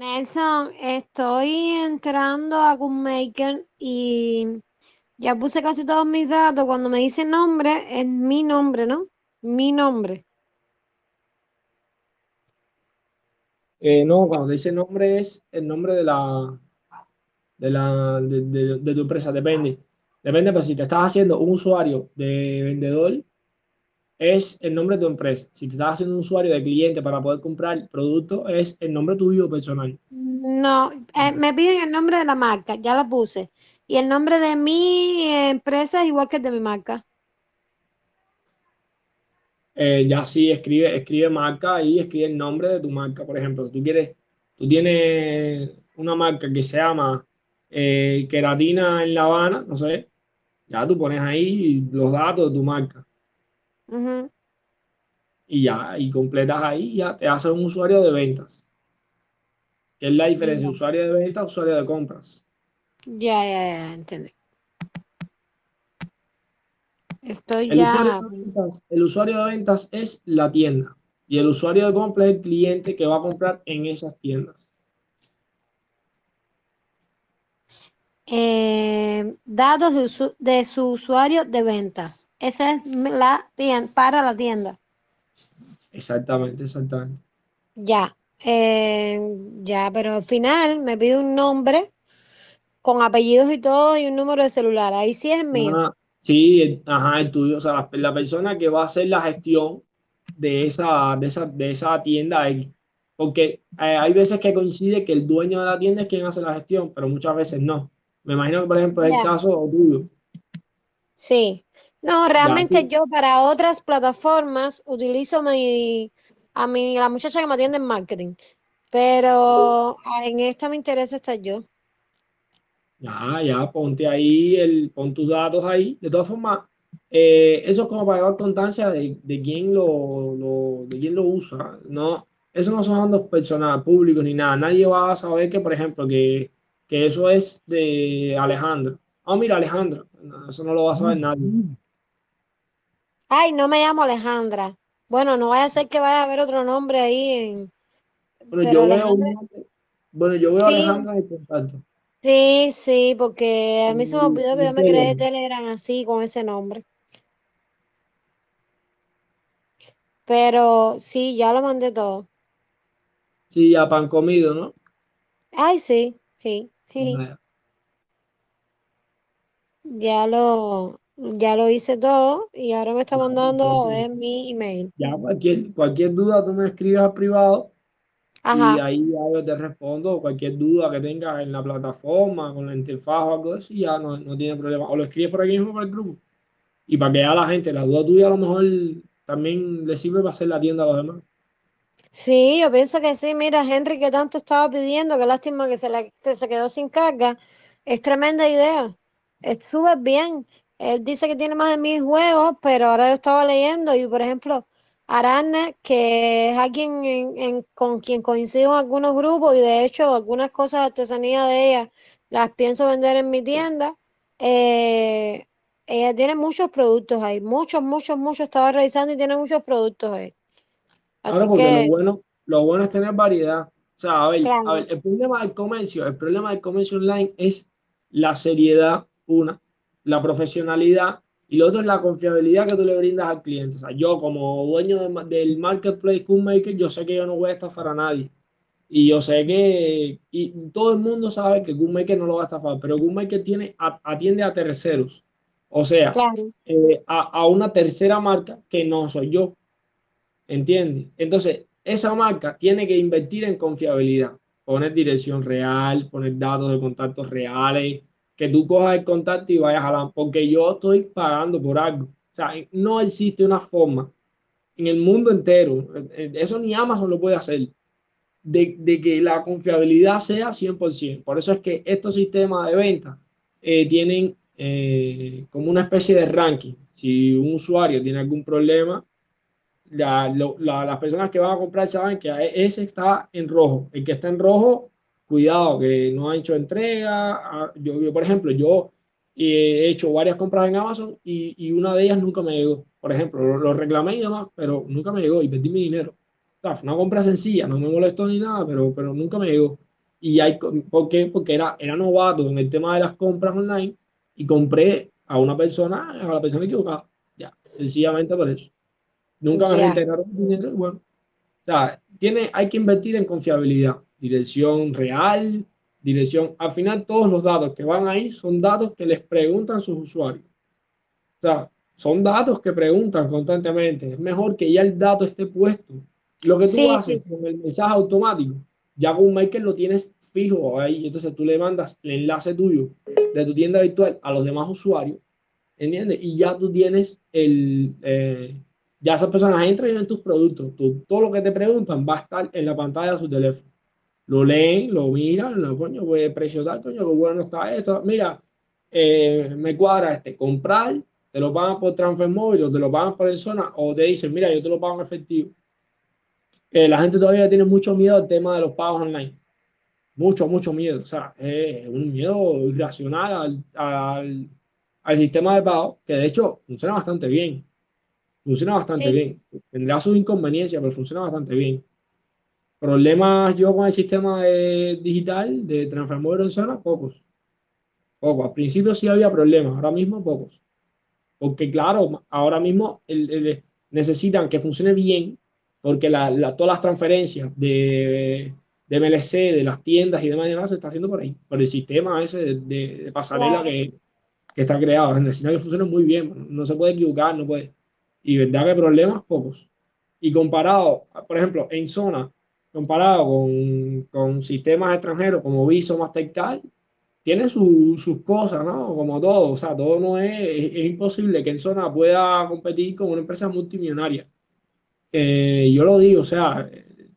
Nelson, estoy entrando a Maker y ya puse casi todos mis datos. Cuando me dice nombre, es mi nombre, ¿no? Mi nombre. Eh, no, cuando dice nombre es el nombre de la de la de, tu empresa, depende. Depende, pero si te estás haciendo un usuario de vendedor, es el nombre de tu empresa. Si te estás haciendo un usuario de cliente para poder comprar producto, es el nombre tuyo personal. No, eh, me piden el nombre de la marca, ya lo puse. Y el nombre de mi empresa es igual que el de mi marca. Eh, ya sí, escribe, escribe marca y escribe el nombre de tu marca. Por ejemplo, si tú quieres, tú tienes una marca que se llama eh, Queratina en La Habana, no sé, ya tú pones ahí los datos de tu marca. Y ya, y completas ahí, ya te haces un usuario de ventas. ¿Qué es la diferencia? Usuario de ventas, usuario de compras. Ya, ya, ya, entendí. Estoy ya. el usuario de ventas es la tienda. Y el usuario de compras es el cliente que va a comprar en esas tiendas. Eh, datos de, su usuario de ventas. Esa es la tienda, para la tienda. Exactamente, exactamente. Ya, eh, ya, pero al final me pide un nombre con apellidos y todo y un número de celular. Ahí sí es mío. sí, ajá, el tuyo. O sea, la, persona que va a hacer la gestión de esa, de esa, de esa tienda ahí. porque eh, hay veces que coincide que el dueño de la tienda es quien hace la gestión, pero muchas veces no. Me imagino que, por ejemplo, es el caso tuyo. Sí. No, realmente yo para otras plataformas utilizo mi, a mi, la muchacha que me atiende en marketing, pero en esta me interesa estar yo. Ya, ya, ponte ahí, el, pon tus datos ahí. De todas formas, eh, eso es como para llevar constancia de, de quién lo, lo, de quién lo usa. No, eso no son datos personales, públicos ni nada. Nadie va a saber que, por ejemplo, que, que eso es de Alejandro. Ah, mira, Alejandra. Eso no lo va a saber nadie. Ay, no me llamo Alejandra. Bueno, no vaya a ser que vaya a haber otro nombre ahí en. Bueno, yo veo, bueno, yo veo a Alejandra en contacto. Sí, sí, porque a mí se me olvidó que yo me creé Telegram así, con ese nombre. Pero sí, ya lo mandé todo. Sí, ya pan comido, ¿no? Ay, sí, sí, sí. Ya lo, ya lo hice todo y ahora me está mandando en mi email. Ya, cualquier, cualquier duda tú me escribes al privado y ahí ya yo te respondo cualquier duda que tengas en la plataforma, con la interfaz o algo así, ya no, no tiene problema. O lo escribes por aquí mismo por el grupo. Y para que ya la gente, la duda tuya a lo mejor también le sirve para hacer la tienda a los demás. Sí, yo pienso que sí. Mira, Henry, que tanto estaba pidiendo, que lástima que se, la, se quedó sin carga. Es tremenda idea. Es bien. Él dice que tiene más de mil juegos, pero ahora yo estaba leyendo y, por ejemplo, Arana, que es alguien en, con quien coincido en algunos grupos y de hecho algunas cosas de artesanía de ella las pienso vender en mi tienda. Eh, ella tiene muchos productos ahí, muchos, muchos, muchos. Estaba revisando y tiene muchos productos ahí. Así porque lo bueno, lo bueno es tener variedad. O sea, a ver, a ver, el problema del comercio, el problema del comercio online es la seriedad, una, la profesionalidad y lo otro es la confiabilidad que tú le brindas al cliente. O sea, yo como dueño del marketplace Cookmaker, yo sé que yo no voy a estafar a nadie. Y yo sé que y todo el mundo sabe que Cookmaker no lo va a estafar, pero Cookmaker tiene, atiende a terceros. O sea, eh, a, a, una tercera marca que no soy yo. ¿Entiendes? Entonces, esa marca tiene que invertir en confiabilidad, poner dirección real, poner datos de contactos reales, que tú cojas el contacto y vayas a la... Porque yo estoy pagando por algo. O sea, no existe una forma en el mundo entero, eso ni Amazon lo puede hacer, de, de que la confiabilidad sea 100%. Por eso es que estos sistemas de venta eh, tienen eh, como una especie de ranking. Si un usuario tiene algún problema, las personas que van a comprar saben que ese está en rojo. El que está en rojo, cuidado, que no ha hecho entrega. Ah, yo, yo por ejemplo, yo he hecho varias compras en Amazon y, y una de ellas nunca me llegó. Por ejemplo, lo, reclamé y demás, pero nunca me llegó y perdí mi dinero. O sea, una compra sencilla, no me molestó ni nada, pero, pero nunca me llegó. Y hay, ¿Por qué? Porque era, era novato en el tema de las compras online y compré a una persona, a la persona equivocada. Ya, sencillamente por eso. Nunca me reintegraron dinero. Bueno, o sea, tiene, hay que invertir en confiabilidad, dirección real, dirección. Al final, todos los datos que van ahí son datos que les preguntan sus usuarios. O sea, son datos que preguntan constantemente. Es mejor que ya el dato esté puesto. Lo que tú haces con el mensaje automático, ya con Michael lo tienes fijo ahí. Entonces tú le mandas el enlace tuyo de tu tienda virtual a los demás usuarios, ¿entiendes? Y ya tú tienes el, eh, ya esas personas entran y ven tus productos. todo lo que te preguntan va a estar en la pantalla de su teléfono. Lo leen, lo miran, lo coño, puede precio tal, coño, lo bueno está esto. Mira, eh, me cuadra este, comprar, te lo pagan por transfer móvil o te lo pagan por en zona o te dicen, mira, yo te lo pago en efectivo. Eh, la gente todavía tiene mucho miedo al tema de los pagos online. Mucho, mucho miedo. O sea, es un miedo irracional al, al, al sistema de pago que de hecho funciona bastante bien Funciona bastante bien. Tendrá sus inconveniencias, pero funciona bastante bien. Problemas yo con el sistema digital de transformador en zona, pocos. Pocos. Al principio sí había problemas, ahora mismo pocos. Porque claro, ahora mismo necesitan que funcione bien, porque la, todas las transferencias de, de, MLC, de las tiendas y demás, y demás se está haciendo por ahí, por el sistema ese de, pasarela que, que, está creado. Necesita que funcione muy bien, no se puede equivocar, no puede y verdad que problemas pocos. Y comparado, por ejemplo, en zona, comparado con, con sistemas extranjeros como Visa o Mastercard, tiene sus cosas, ¿no? Como todo, o sea, todo no es, es, imposible que el Zona pueda competir con una empresa multimillonaria. Eh, yo lo digo, o sea,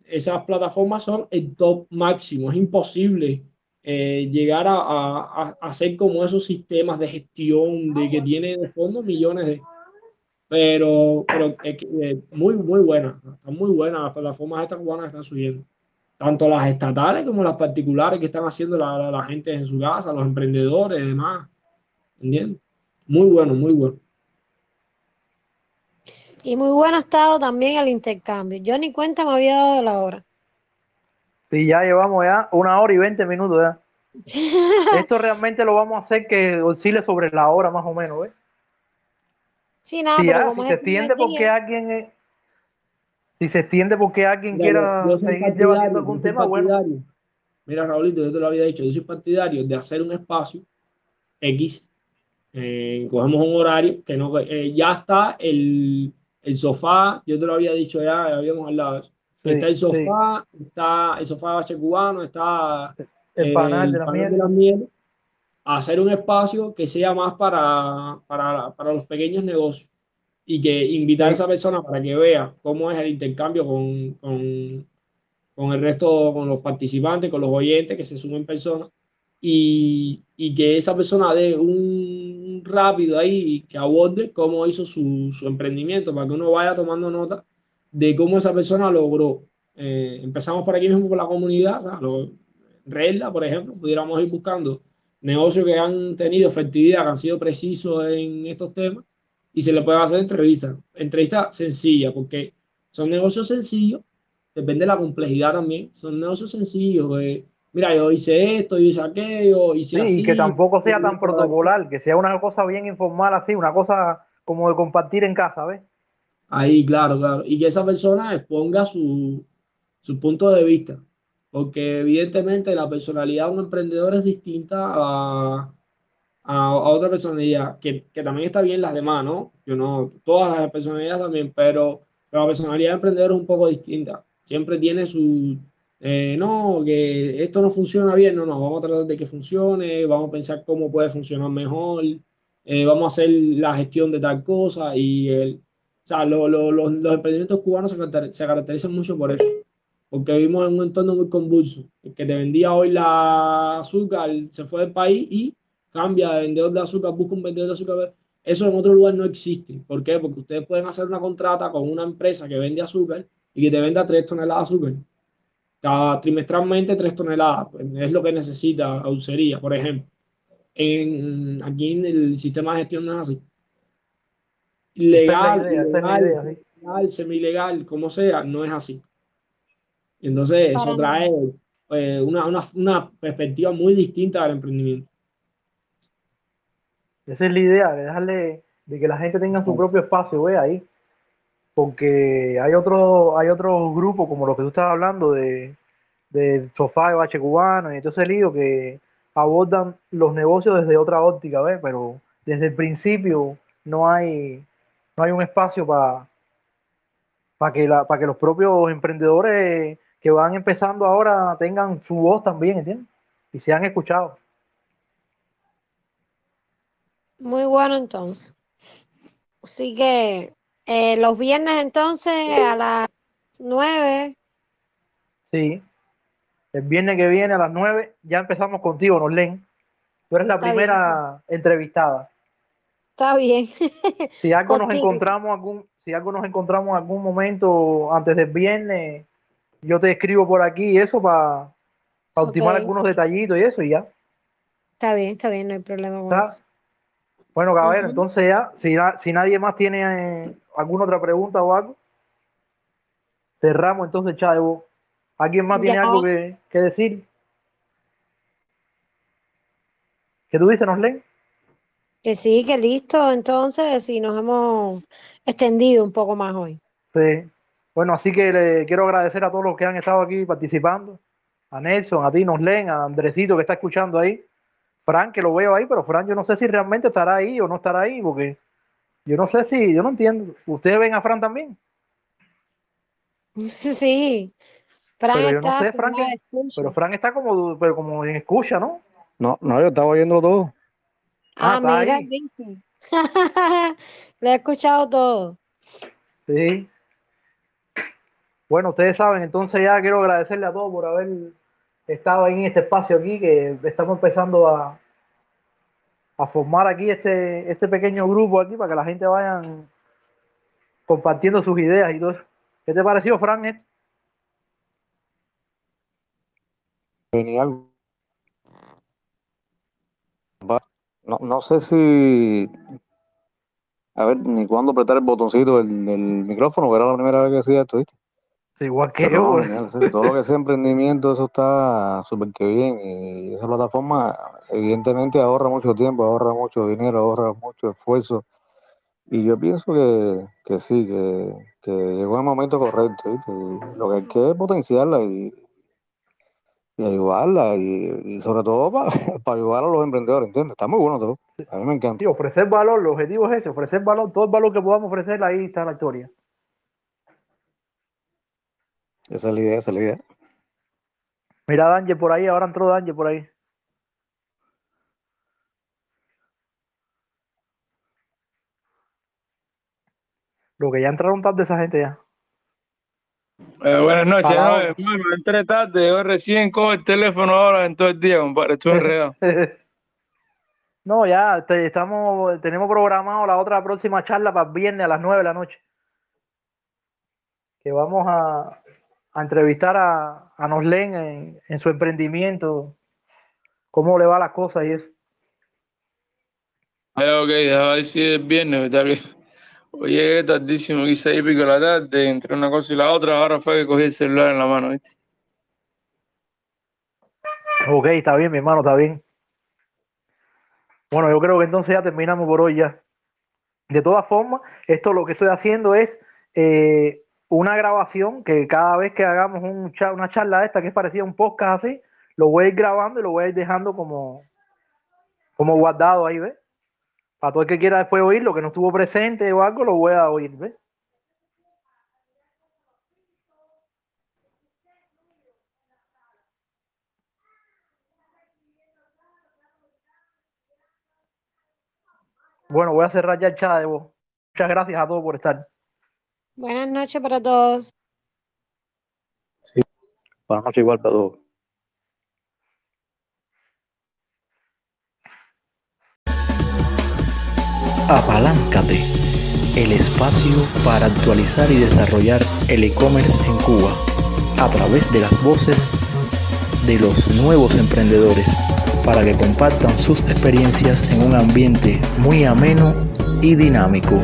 esas plataformas son el top máximo, es imposible eh, llegar a, a, a, hacer como esos sistemas de gestión de que tiene de fondo millones de... Pero, pero es muy, muy buena, están muy buenas las plataformas estas cubanas que están subiendo tanto las estatales como las particulares que están haciendo la, la, gente en su casa, los emprendedores y demás. ¿Entiendes? Muy bueno, muy bueno. Y muy bueno ha estado también el intercambio. Yo ni cuenta me había dado de la hora. Sí, ya llevamos ya una hora y veinte minutos ya. Esto realmente lo vamos a hacer que oscile sobre la hora más o menos, ¿ves? Sí, nada, pero como si se extiende porque alguien si se extiende porque alguien quiera seguir llevando algún tema, bueno. Mira, Raulito, yo te lo había dicho, yo soy partidario de hacer un espacio X, eh, cogemos un horario que no, eh, ya está el, el, sofá, yo te lo había dicho ya, habíamos hablado de eso. está el sofá, está el sofá de bache cubano, está el, eh, panel, de, la panel de la miel. Hacer un espacio que sea más para, para, para los pequeños negocios y que invitar a esa persona para que vea cómo es el intercambio con, con, con, el resto, con los participantes, con los oyentes que se sumen personas y, y que esa persona dé un rápido ahí que aborde cómo hizo su, su, emprendimiento para que uno vaya tomando nota de cómo esa persona logró. Eh, empezamos por aquí mismo con la comunidad, o Regla, por ejemplo, pudiéramos ir buscando negocios que han tenido efectividad, que han sido precisos en estos temas y se le puede hacer entrevista. Entrevista sencilla, porque son negocios sencillos, depende de la complejidad también, son negocios sencillos. mira, yo hice esto, yo hice aquello, hice sí, Y que tampoco sea tan protocolar, que sea una cosa bien informal así, una cosa como de compartir en casa, ¿ves? Ahí, claro, claro. Y que esa persona exponga su, su punto de vista. Porque evidentemente la personalidad de un emprendedor es distinta a, a, otra personalidad, que, que, también está bien las demás, ¿no? Yo no, todas las personalidades también, pero, la personalidad de emprendedor es un poco distinta. Siempre tiene su, eh, no, que esto no funciona bien, no, no, vamos a tratar de que funcione, vamos a pensar cómo puede funcionar mejor, eh, vamos a hacer la gestión de tal cosa y el, o sea, lo, lo, los, los emprendimientos cubanos se caracterizan mucho por eso porque vivimos en un entorno muy convulso. El que te vendía hoy la azúcar se fue del país y cambia de vendedor de azúcar, busca un vendedor de azúcar. Eso en otro lugar no existe. ¿Por qué? Porque ustedes pueden hacer una contrata con una empresa que vende azúcar y que te venda tres toneladas de azúcar. Cada trimestralmente tres toneladas. Pues, es lo que necesita Aucería, por ejemplo. En, aquí en el sistema de gestión no es así. Legal, legal, semi-legal, como sea, no es así. Entonces eso trae eh, una, una, una perspectiva muy distinta del emprendimiento. Esa es la idea, de dejarle, de que la gente tenga su propio espacio, ve ahí. Porque hay otro, hay otros grupos como los que tú estás hablando de, de sofá de bache cubano y entonces lío que abordan los negocios desde otra óptica, ¿ves? Pero desde el principio no hay, no hay un espacio para para que, la, para que los propios emprendedores que van empezando ahora tengan su voz también, ¿entiendes? Y sean escuchados. Muy bueno entonces. Así que eh, los viernes entonces a las nueve. Sí. El viernes que viene a las nueve ya empezamos contigo, Norlen. Tú eres la primera entrevistada. Está bien. Si algo nos encontramos algún, si algo nos encontramos algún momento antes del viernes, yo te escribo por aquí y eso para ultimar algunos detallitos y eso y ya. Está bien, está bien, no hay problema con eso. Bueno, caballero, entonces ya, si, si nadie más tiene eh, alguna otra pregunta o algo, cerramos entonces, Chavo. ¿Alguien más tiene algo que, decir? ¿Qué tú dices, Noslen? Que sí, que listo, entonces, si nos hemos extendido un poco más hoy. Sí. Bueno, así que le quiero agradecer a todos los que han estado aquí participando. A Nelson, a ti, Noslen, a Andresito que está escuchando ahí. Fran, que lo veo ahí, pero Fran, yo no sé si realmente estará ahí o no estará ahí, porque yo no sé si, yo no entiendo. ¿Ustedes ven a Fran también? Sí. Fran Pero yo no está sé, Fran, que-. Pero Fran está como, pero como en escucha, ¿no? No, no, yo estaba oyendo todo. Ah, Ah, mira. Lo he escuchado todo. Sí. Bueno, ustedes saben, entonces ya quiero agradecerle a todos por haber estado ahí en este espacio aquí, que estamos empezando a, a formar aquí este, este pequeño grupo aquí para que la gente vayan compartiendo sus ideas y todo eso. ¿Qué te pareció, Fran? esto? Genial. No, no sé si. A ver, ni cuándo apretar el botoncito del, del micrófono, pero era la primera vez que hacía esto, ¿viste? Sí, igual que yo. no, todo lo que sea emprendimiento, eso está súper que bien. Y esa plataforma, evidentemente, ahorra mucho tiempo, ahorra mucho dinero, ahorra mucho esfuerzo. Y yo pienso que, que sí, que, que llegó el momento correcto, ¿viste? Y lo que hay que es potenciarla y, y ayudarla, y, y sobre todo para, para ayudar a los emprendedores, ¿entiendes? Está muy bueno todo. A mí me encanta. Sí, ofrecer valor, el objetivo es ese, ofrecer valor, todo el valor que podamos ofrecer, ahí está la historia. Esa es la idea, esa es la idea. Mira a Danger por ahí, ahora entró Danger por ahí. Lo que ya entraron tarde esa gente ya. Eh, buenas noches, no, hermano, entré tarde, yo recién cojo el teléfono ahora en todo el día, compadre, estoy enredado. No, ya te- estamos, tenemos programado la otra próxima charla para el viernes a las 9 de la noche. Que vamos a, a entrevistar a, a Noslen en, en su emprendimiento, cómo le va las cosas y eso. Ay, ok, déjame ver si es viernes, ¿verdad? Que hoy llegué tardísimo, aquí seis y pico de la tarde, entre una cosa y la otra, ahora fue que cogí el celular en la mano, ¿viste? Ok, está bien, mi hermano, está bien. Bueno, yo creo que entonces ya terminamos por hoy ya. De todas formas, esto lo que estoy haciendo es eh, una grabación que cada vez que hagamos un una charla esta que es parecida a un podcast así, lo voy a ir grabando y lo voy a ir dejando como, como guardado ahí, ¿ves? Para todo el que quiera después oírlo, que no estuvo presente o algo, lo voy a oír, ¿ves? Bueno, voy a cerrar ya el chat de voz. Muchas gracias a todos por estar. Buenas noches para todos. Buenas noches igual para todos. Apaláncate, el espacio para actualizar y desarrollar el e-commerce en Cuba a través de las voces de los nuevos emprendedores para que compartan sus experiencias en un ambiente muy ameno y dinámico.